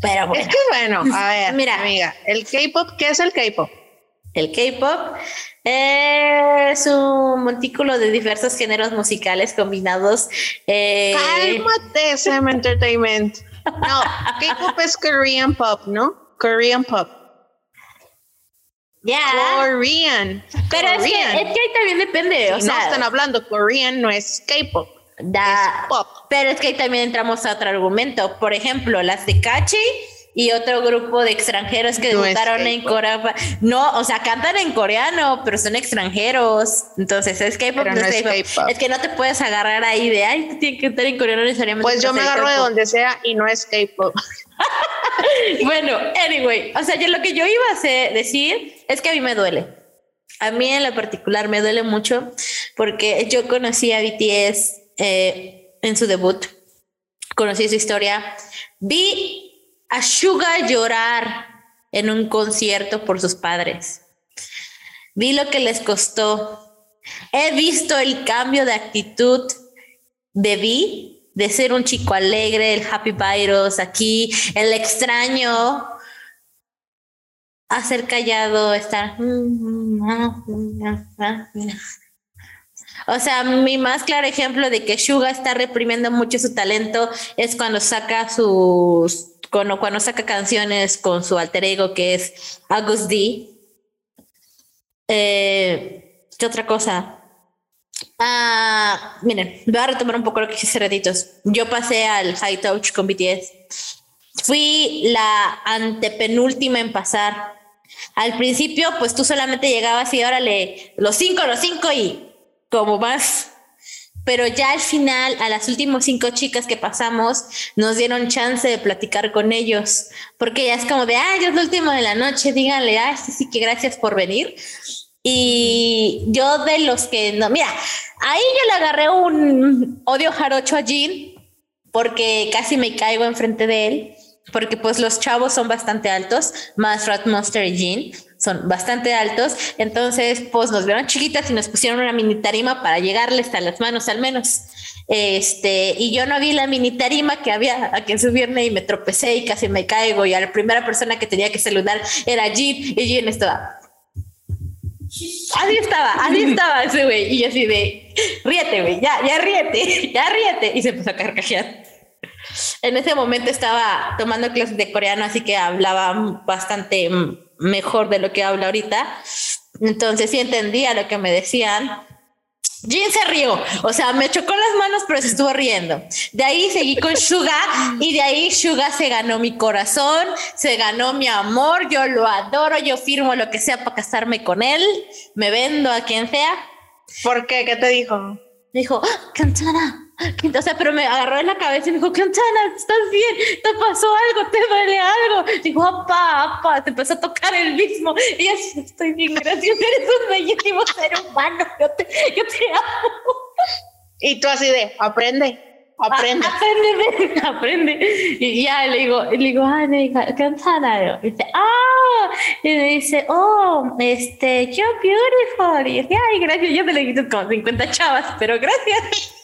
pero bueno. Es que bueno, a ver, Mira. amiga, el K-pop, ¿qué es el K-pop? El K-pop es un montículo de diversos géneros musicales combinados. eh, Cálmate, SM Entertainment. No, K-pop es Korean pop, ¿no? Korean pop. Ya. Korean. Pero es que, Korean. es que ahí también depende. o no sea, están hablando Korean, no es K-pop, da- es pop. Pero es que ahí también entramos a otro argumento. Por ejemplo, las de Cachi y otro grupo de extranjeros que No debutaron en. Corea. No, o sea, cantan en coreano, pero son extranjeros. Entonces es K-pop, no no es K-pop. Es que no te puedes agarrar ahí de, ay, tú tienes que cantar en coreano necesariamente. Pues yo me agarro de K-pop". donde sea y no es K-pop. Bueno, anyway, o sea, yo lo que yo iba a hacer- decir es que a mí me duele. A mí en lo particular me duele mucho porque yo conocí a BTS eh, en su debut, conocí su historia, vi a Suga llorar en un concierto por sus padres, vi lo que les costó, he visto el cambio de actitud de Vi, de ser un chico alegre, el happy virus aquí, el extraño, a ser callado, estar. O sea, mi más claro ejemplo de que Suga está reprimiendo mucho su talento es cuando saca sus. Cuando, cuando saca canciones con su alter ego que es August D. Eh, ¿Qué otra cosa? Ah, miren, voy a retomar un poco lo que hice hace ratitos. Yo pasé al High Touch con BTS. Fui la antepenúltima en pasar. Al principio, pues tú solamente llegabas y órale, los cinco, los cinco y como más. Pero ya al final, a las últimas cinco chicas que pasamos, nos dieron chance de platicar con ellos. Porque ya es como de, ay, es lo último de la noche, díganle, ay, sí, sí, que gracias por venir. Y yo de los que no, mira, ahí yo le agarré un odio jarocho a Jean porque casi me caigo enfrente de él, porque pues los chavos son bastante altos, más Rat Monster y Jean son bastante altos, entonces pues nos vieron chiquitas y nos pusieron una mini tarima para llegarles a las manos al menos. Este, y yo no vi la mini tarima que había a que subirme y me tropecé y casi me caigo y a la primera persona que tenía que saludar era Jean y Jean estaba Así estaba, así estaba ese güey. Y yo así de, ríete, güey, ya, ya ríete, ya ríete. Y se empezó a carcajear. En ese momento estaba tomando clases de coreano, así que hablaba bastante mejor de lo que habla ahorita. Entonces sí entendía lo que me decían. Jin se rió, o sea, me chocó las manos, pero se estuvo riendo. De ahí seguí con Suga y de ahí Suga se ganó mi corazón, se ganó mi amor, yo lo adoro, yo firmo lo que sea para casarme con él, me vendo a quien sea. ¿Por qué? ¿Qué te dijo? Me dijo, ¡Ah, Cantana. O sea, pero me agarró en la cabeza y me dijo, Cantana, ¿estás bien? ¿Te pasó algo? ¿Te duele algo? Dijo, apa, apa, te empezó a tocar el mismo. Y así, estoy bien, gracias, eres un bellísimo ser humano. Yo te, yo te amo. Y tú así de, aprende, aprende. Aprende, aprende. Y ya le digo, le digo, le digo, Cantana. Y dice, ah, y me dice, oh, este, you're beautiful. Y dice, ay, gracias. Yo te le quito como 50 chavas, pero gracias.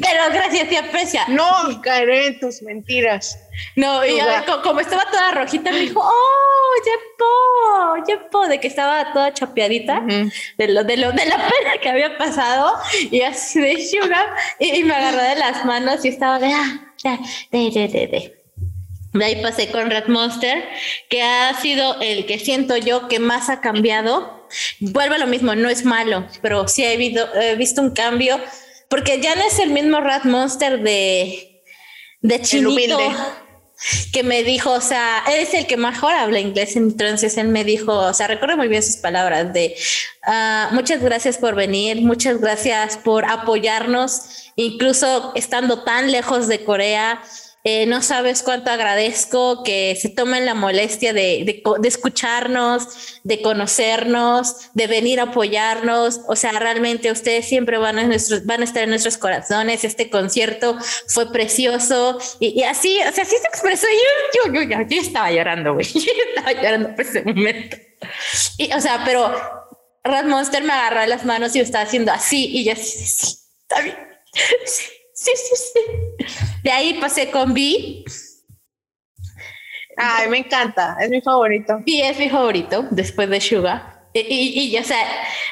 Pero gracias, te aprecia. No caeré en tus mentiras. No, y ya, co- como estaba toda rojita, me dijo, oh, Yepo, Yepo, de que estaba toda chapeadita Ujú. de lo, de lo, de la pena que había pasado, y así de sugar, y, y me agarró de las manos y estaba de, ah, de, de, de, de. De ahí pasé con Red Monster, que ha sido el que siento yo que más ha cambiado. Vuelve a lo mismo, no es malo, pero sí he, visto- he visto un cambio, porque ya no es el mismo Red Monster de, de chinito que me dijo, o sea, él es el que mejor habla inglés, entonces él me dijo, o sea, recuerdo muy bien sus palabras de, ah, muchas gracias por venir, muchas gracias por apoyarnos, incluso estando tan lejos de Corea. Eh, no sabes cuánto agradezco que se tomen la molestia de, de de escucharnos, de conocernos, de venir a apoyarnos. O sea, realmente ustedes siempre van a, van a estar en nuestros corazones. Este concierto fue precioso y, y así, o sea, así se expresó. Yo, yo, yo, yo, yo estaba llorando, güey. Yo estaba llorando por ese momento. Y, o sea, pero Red Monster me agarró las manos y me estaba haciendo así y yo sí, está bien. Sí, sí, sí, sí. De ahí pasé con B. Ay, me encanta, es mi favorito. B es mi favorito después de Suga. Y, y, y, o sea,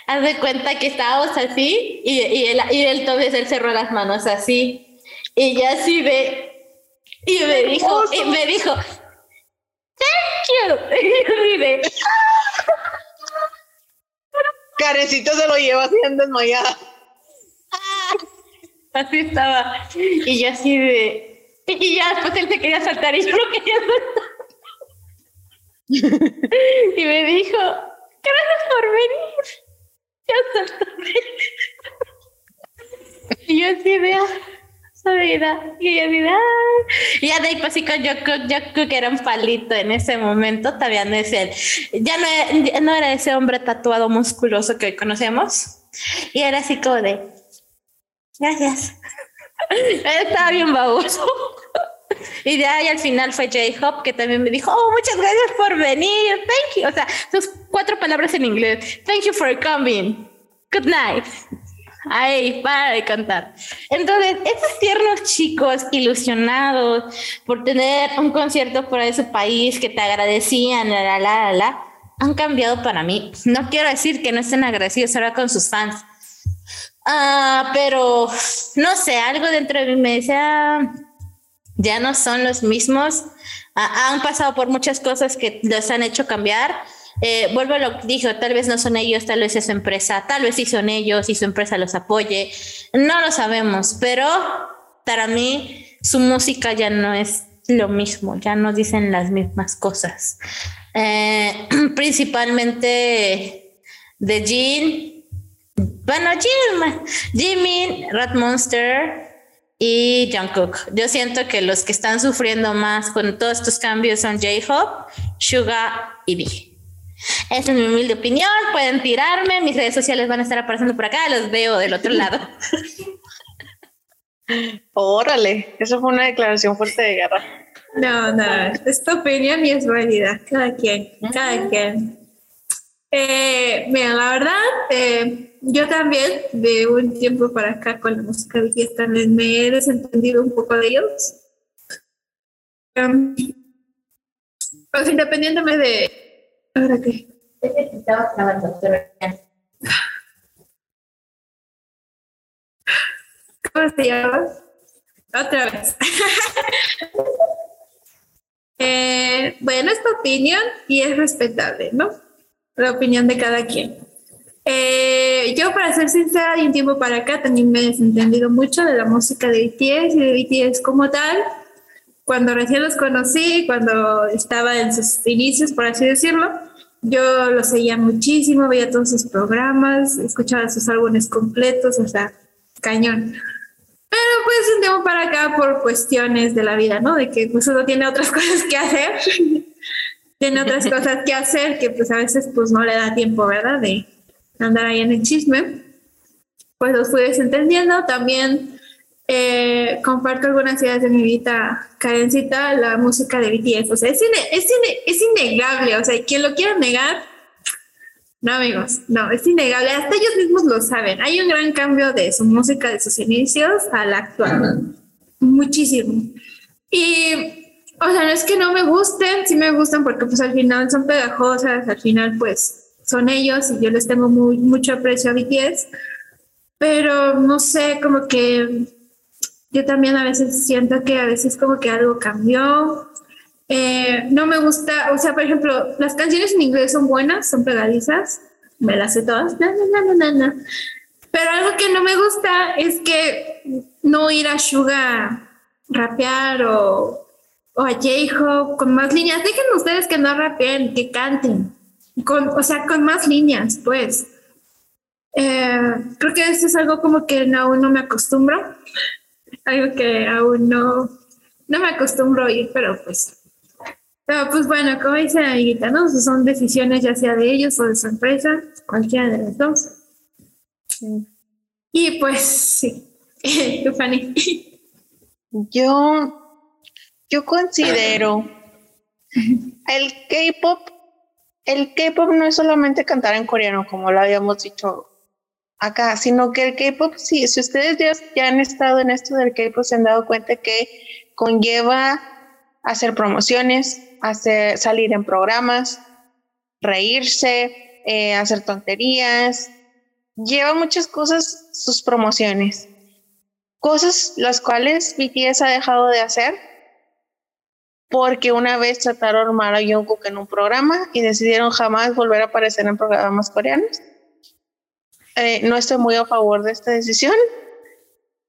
haz de cuenta que estábamos así y, y, él, y él entonces él cerró las manos así y ya así ve y me dijo, y me dijo, thank you. Y yo de, Carecito se lo lleva en desmayada. Así estaba. Y yo así de. Y ya después él se quería saltar y yo no quería saltar. Y me dijo, gracias por venir. Ya saltó. Y yo así de, ah. Y yo así de, ah. Y ya de ahí pasé con Jungkook. Jungkook era un palito en ese momento. Todavía no es él. Ya no era ese hombre tatuado musculoso que hoy conocemos. Y era así como de, Gracias. Estaba bien baboso. Y de ahí al final fue J-Hop que también me dijo, oh, muchas gracias por venir. Thank you. O sea, sus cuatro palabras en inglés. Thank you for coming. Good night. Ay, para de cantar. Entonces, esos tiernos chicos ilusionados por tener un concierto fuera de su país que te agradecían, la, la, la, la, han cambiado para mí. No quiero decir que no estén agradecidos ahora con sus fans, Ah, pero no sé, algo dentro de mí me decía, ya no son los mismos, Ah, han pasado por muchas cosas que los han hecho cambiar. Eh, vuelvo a lo que dijo, tal vez no son ellos, tal vez es su empresa, tal vez sí son ellos y su empresa los apoye, no lo sabemos, pero para mí su música ya no es lo mismo, ya no dicen las mismas cosas. Eh, principalmente de Jean, bueno, Jim, Jimin, Rat Monster y Jungkook. Yo siento que los que están sufriendo más con todos estos cambios son J-Hope, Suga y V. Esa es mi humilde opinión. Pueden tirarme. Mis redes sociales van a estar apareciendo por acá. Los veo del otro lado. Órale, eso fue una declaración fuerte de guerra. No, no, es tu opinión y es válida. Cada quien, cada quien. Eh, mira, la verdad, eh, yo también de un tiempo para acá con la música de fiesta me, he desentendido un poco de ellos. Um, pues independientemente de... ¿Ahora qué? Grabando. ¿Cómo se llama? Otra vez. Eh, bueno, es tu opinión y es respetable, ¿no? La opinión de cada quien. Eh, yo, para ser sincera, de un tiempo para acá también me he desentendido mucho de la música de BTS y de BTS como tal. Cuando recién los conocí, cuando estaba en sus inicios, por así decirlo, yo los seguía muchísimo, veía todos sus programas, escuchaba sus álbumes completos, o sea, cañón. Pero pues un tiempo para acá por cuestiones de la vida, ¿no? De que pues uno tiene otras cosas que hacer, tiene otras cosas que hacer que pues a veces pues no le da tiempo, ¿verdad? De andar ahí en el chisme. Pues los fui desentendiendo. También eh, comparto algunas ideas de mi vida, Karencita, la música de BTS. O sea, es, es, es innegable. O sea, quien lo quiera negar, no, amigos, no, es innegable. Hasta ellos mismos lo saben. Hay un gran cambio de su música de sus inicios a la actual. Muchísimo. Y, o sea, no es que no me gusten, sí me gustan porque pues al final son pegajosas, al final pues son ellos y yo les tengo muy, mucho aprecio a BTS. Pero no sé, como que yo también a veces siento que a veces como que algo cambió, eh, no me gusta, o sea, por ejemplo, las canciones en inglés son buenas, son pegadizas, me las sé todas, pero algo que no me gusta es que no ir a Suga rapear o, o a J-Hope con más líneas. Dejen ustedes que no rapeen, que canten, con, o sea, con más líneas, pues. Eh, creo que eso es algo como que aún no me acostumbro, algo que aún no, no me acostumbro a ir, pero pues pero pues bueno, como dice la amiguita, ¿no? Son decisiones ya sea de ellos o de su empresa, cualquiera de las dos. Y pues sí, tú, Fanny. Yo, yo considero el K-pop, el K-pop no es solamente cantar en coreano, como lo habíamos dicho acá, sino que el K-pop, sí, si ustedes ya, han estado en esto del K-pop, se han dado cuenta que conlleva hacer promociones, hacer, salir en programas, reírse, eh, hacer tonterías. Lleva muchas cosas sus promociones. Cosas las cuales BTS ha dejado de hacer porque una vez trataron mal a Jungkook en un programa y decidieron jamás volver a aparecer en programas coreanos. Eh, no estoy muy a favor de esta decisión,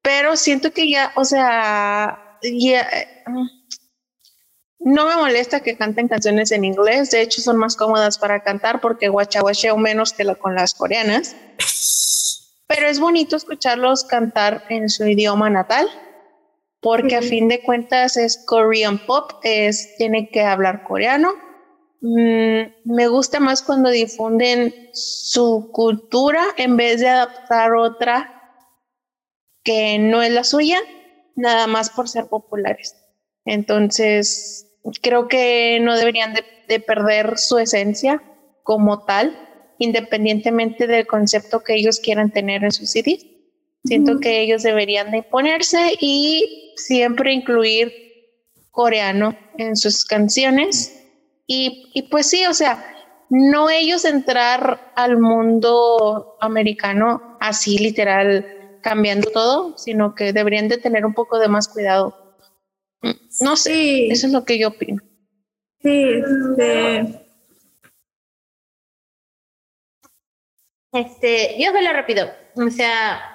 pero siento que ya, o sea, ya, eh, no me molesta que canten canciones en inglés, de hecho son más cómodas para cantar porque guachaguacheo menos que con las coreanas. Pero es bonito escucharlos cantar en su idioma natal, porque a fin de cuentas es Korean pop, es, tiene que hablar coreano. Mm, me gusta más cuando difunden su cultura en vez de adaptar otra que no es la suya, nada más por ser populares. Entonces, creo que no deberían de, perder su esencia como tal, independientemente del concepto que ellos quieran tener en sus CDs. Siento que ellos deberían de imponerse y siempre incluir coreano en sus canciones. Y, y pues sí, o sea, no ellos entrar al mundo americano así literal cambiando todo, sino que deberían de tener un poco de más cuidado no sé, eso es lo que yo opino. Sí, este. Este, yo lo rápido. O sea,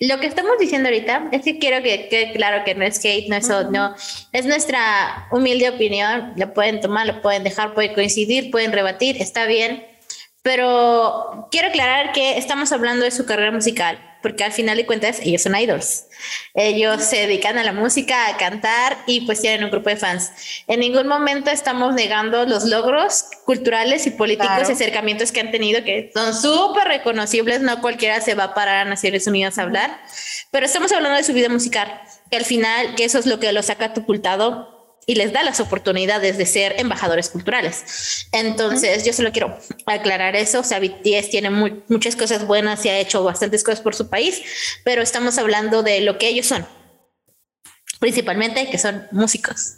lo que estamos diciendo ahorita es que quiero que quede claro que no es hate, no es no, es nuestra humilde opinión. Lo pueden tomar, lo pueden dejar, pueden coincidir, pueden rebatir, está bien. Pero quiero aclarar que estamos hablando de su carrera musical porque al final de cuentas ellos son idols. Ellos se dedican a la música, a cantar y pues tienen un grupo de fans. En ningún momento estamos negando los logros culturales y políticos y acercamientos que han tenido, que son súper reconocibles, no cualquiera se va a parar a Naciones Unidas a hablar, pero estamos hablando de su vida musical, que al final, que eso es lo que los ha catapultado y les da las oportunidades de ser embajadores culturales. Entonces, yo solo quiero aclarar eso. O sea, BTS tiene muchas cosas buenas y ha hecho bastantes cosas por su país, pero estamos hablando de lo que ellos son, principalmente que son músicos.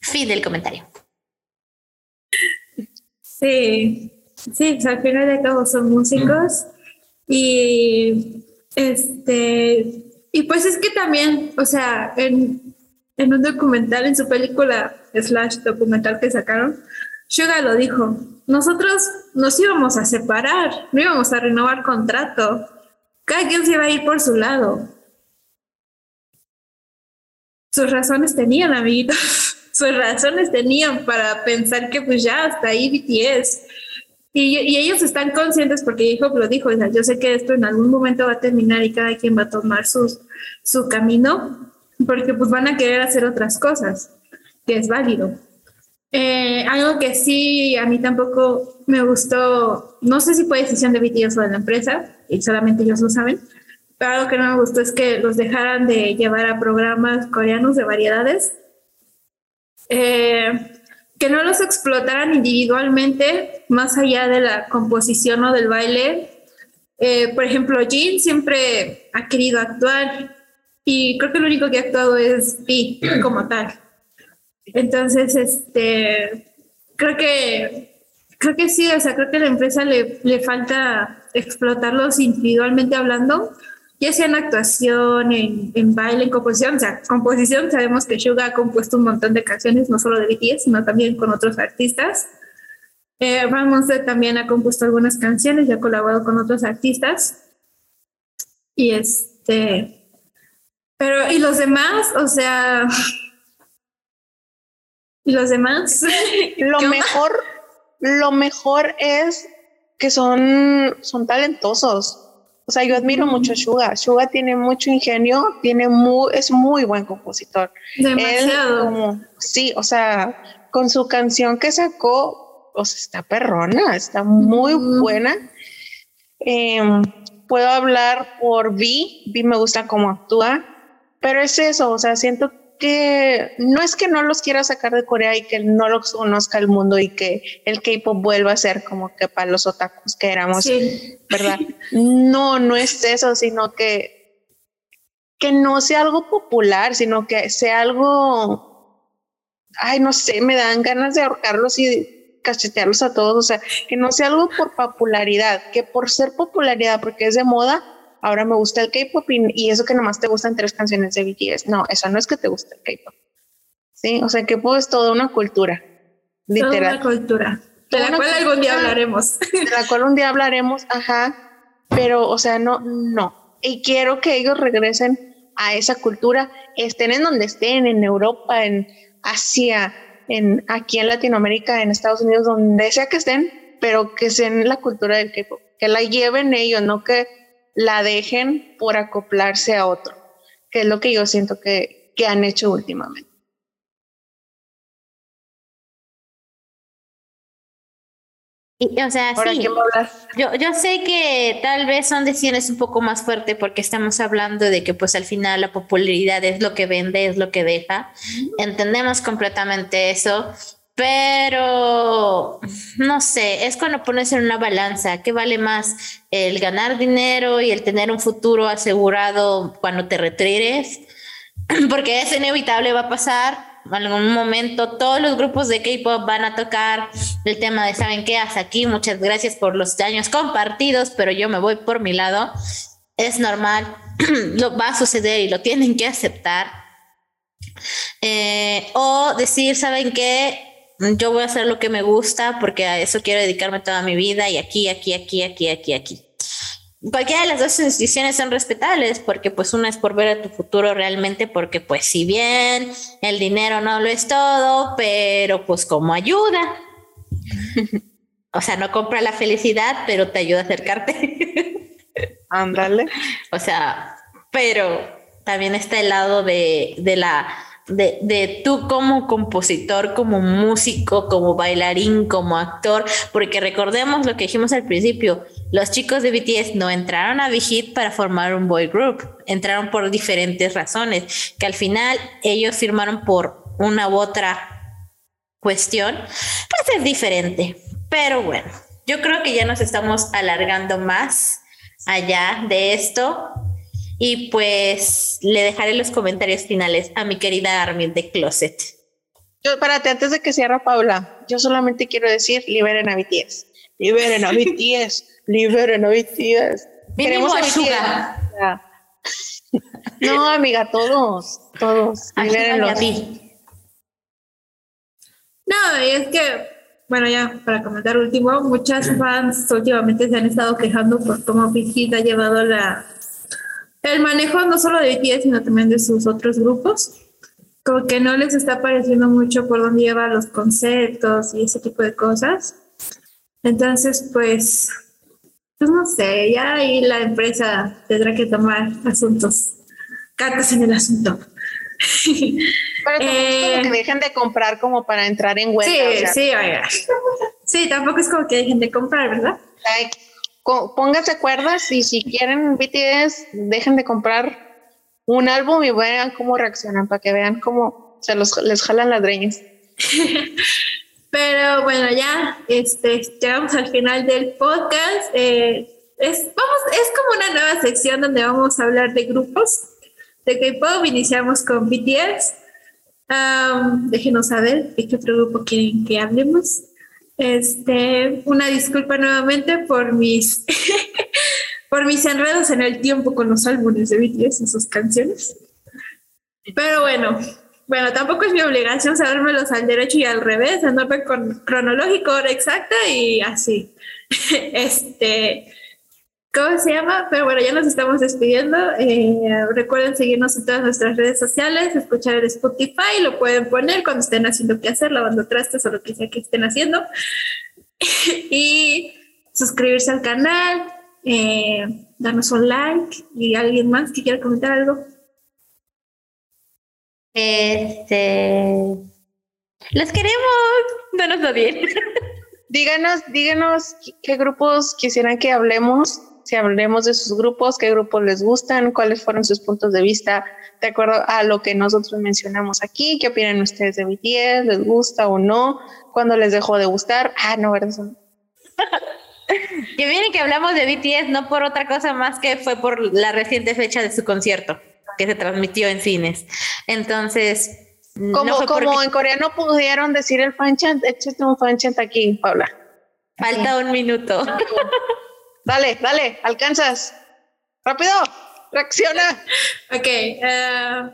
Fin del comentario. Sí, sí, al final de cabo son músicos y este y pues es que también, o sea, en, en un documental, en su película slash documental que sacaron, Suga lo dijo, nosotros nos íbamos a separar, no íbamos a renovar contrato, cada quien se iba a ir por su lado. Sus razones tenían, amiguitos, sus razones tenían para pensar que pues ya hasta ahí BTS. Y, y ellos están conscientes porque Jacob lo dijo, o sea, yo sé que esto en algún momento va a terminar y cada quien va a tomar sus, su camino, porque pues van a querer hacer otras cosas, que es válido. Eh, algo que sí a mí tampoco me gustó, no sé si fue decisión de BTS o de la empresa, y solamente ellos lo saben, pero algo que no me gustó es que los dejaran de llevar a programas coreanos de variedades, eh, que no los explotaran individualmente más allá de la composición o del baile. Eh, por ejemplo, Jin siempre ha querido actuar y creo que lo único que ha actuado es Pi como tal. Entonces, este, creo que, creo que sí, o sea, creo que a la empresa le, le falta explotarlos individualmente hablando, ya sea en actuación, en, en, baile, en composición. O sea, composición, sabemos que Suga ha compuesto un montón de canciones, no solo de BTS, sino también con otros artistas. Eh, también ha compuesto algunas canciones y ha colaborado con otros artistas. Y este. Pero, ¿y los demás? O sea. ¿Y los demás? lo mejor, lo mejor es que son, son talentosos. O sea, yo admiro mucho a Suga. Suga tiene mucho ingenio, tiene muy, es muy buen compositor. Demasiado. sí, o sea, con su canción que sacó, o sea, está perrona, está muy buena. Em, puedo hablar por Vi, Vi me gusta cómo actúa, pero es eso, o sea, siento que no es que no los quiera sacar de Corea y que no los conozca el mundo y que el K-pop vuelva a ser como que para los otakus que éramos, ¿verdad? No, no es eso, sino que, que no sea algo popular, sino que sea algo, ay, no sé, me dan ganas de ahorcarlos y cachetearlos a todos, o sea, que no sea algo por popularidad, que por ser popularidad, porque es de moda, ahora me gusta el K-pop y, eso que nomás te gustan tres canciones de BTS. No, eso no es que te guste el K-pop. Sí, o sea, K-pop es toda una cultura. Literal. Toda una cultura. De la cual algún día hablaremos. De la cual un día hablaremos, ajá. Pero, o sea, no, no. Y quiero que ellos regresen a esa cultura, estén en donde estén, en Europa, en Asia, en aquí en Latinoamérica, en Estados Unidos, donde sea que estén, pero que sean la cultura del K-pop, que la lleven ellos, no que la dejen por acoplarse a otro, que es lo que yo siento que, que han hecho últimamente. Y, o sea, sí, yo, yo sé que tal vez son decisiones un poco más fuertes porque estamos hablando de que pues al final la popularidad es lo que vende, es lo que deja. Entendemos completamente eso, pero no sé, es cuando pones en una balanza, ¿qué vale más? ¿El ganar dinero y el tener un futuro asegurado cuando te retires? Porque es inevitable, va a pasar. En algún momento todos los grupos de K-pop van a tocar el tema de, ¿saben qué? Hasta aquí, muchas gracias por los años compartidos, pero yo me voy por mi lado. Es normal, lo va a suceder y lo tienen que aceptar. Eh, o decir, ¿saben qué? Yo voy a hacer lo que me gusta porque a eso quiero dedicarme toda mi vida y aquí, aquí, aquí, aquí, aquí, aquí. Cualquiera de las dos decisiones son respetables porque pues una es por ver a tu futuro realmente porque pues si bien el dinero no lo es todo, pero pues como ayuda. o sea, no compra la felicidad, pero te ayuda a acercarte. Ándale. o sea, pero también está el lado de, de la de, de, tú como compositor, como músico, como bailarín, como actor, porque recordemos lo que dijimos al principio, los chicos de BTS no entraron a Big para formar un boy group, entraron por diferentes razones, que al final ellos firmaron por una u otra cuestión, pues es diferente, pero bueno, yo creo que ya nos estamos alargando más allá de esto. Y pues le dejaré los comentarios finales a mi querida Armin de Closet. Yo, espérate, antes de que cierre Paula, yo solamente quiero decir, liberen a BTS. Liberen a BTS. liberen a BTS. Queremos a BTS. No, amiga, todos, todos. Libérenlos. A ti. No, y es que, bueno, ya para comentar último, muchas fans últimamente se han estado quejando por cómo Big ha llevado la, el manejo no solo de BTS, sino también de sus otros grupos, como que no les está pareciendo mucho por dónde lleva los conceptos y ese tipo de cosas. Entonces, pues, pues no sé, ya ahí la empresa tendrá que tomar asuntos, cartas en el asunto. Pero tampoco es como Eh, que dejen de comprar como para entrar en huelga. Sí, o sea, sí, oiga. Sí, tampoco es como que dejen de comprar, ¿verdad? like, pónganse cuerdas y si quieren BTS, dejen de comprar un álbum y vean cómo reaccionan para que vean cómo se los, les jalan las dreñas. Pero bueno, ya este, llegamos al final del podcast. Eh, es, vamos, es como una nueva sección donde vamos a hablar de grupos de K-pop. Iniciamos con BTS. Am, déjenos saber de qué otro grupo quieren que hablemos. Este, una disculpa nuevamente por mis por mis enredos en el tiempo con los álbumes de BTS y sus canciones. Pero bueno, bueno, tampoco es mi obligación sabérmelos al derecho y al revés, en orden cronológico, hora exacta y así. Este, ¿cómo se llama? Pero bueno, ya nos estamos despidiendo. Eh, recuerden seguirnos en todas nuestras redes sociales, escuchar el Spotify, lo pueden poner cuando estén haciendo qué hacer, lavando trastes o lo que sea que estén haciendo. y suscribirse al canal, eh, darnos un like y alguien más que quiera comentar algo. Este. Los queremos. No nos bien. Díganos, díganos qué grupos quisieran que hablemos, si hablemos de sus grupos, qué grupos les gustan, cuáles fueron sus puntos de vista de acuerdo a lo que nosotros mencionamos aquí, qué opinan ustedes de BTS, les gusta o no, cuándo les dejó de gustar. Ah, no, ¿verdad? Que miren que hablamos de BTS no por otra cosa más que fue por la reciente fecha de su concierto que se transmitió en cines. Entonces, Como, no como porque en coreano pudieron decir el fan chant, échate un fan chant aquí, Paula. falta un minuto. Dale, dale, alcanzas. Rápido, reacciona. Ok, eh,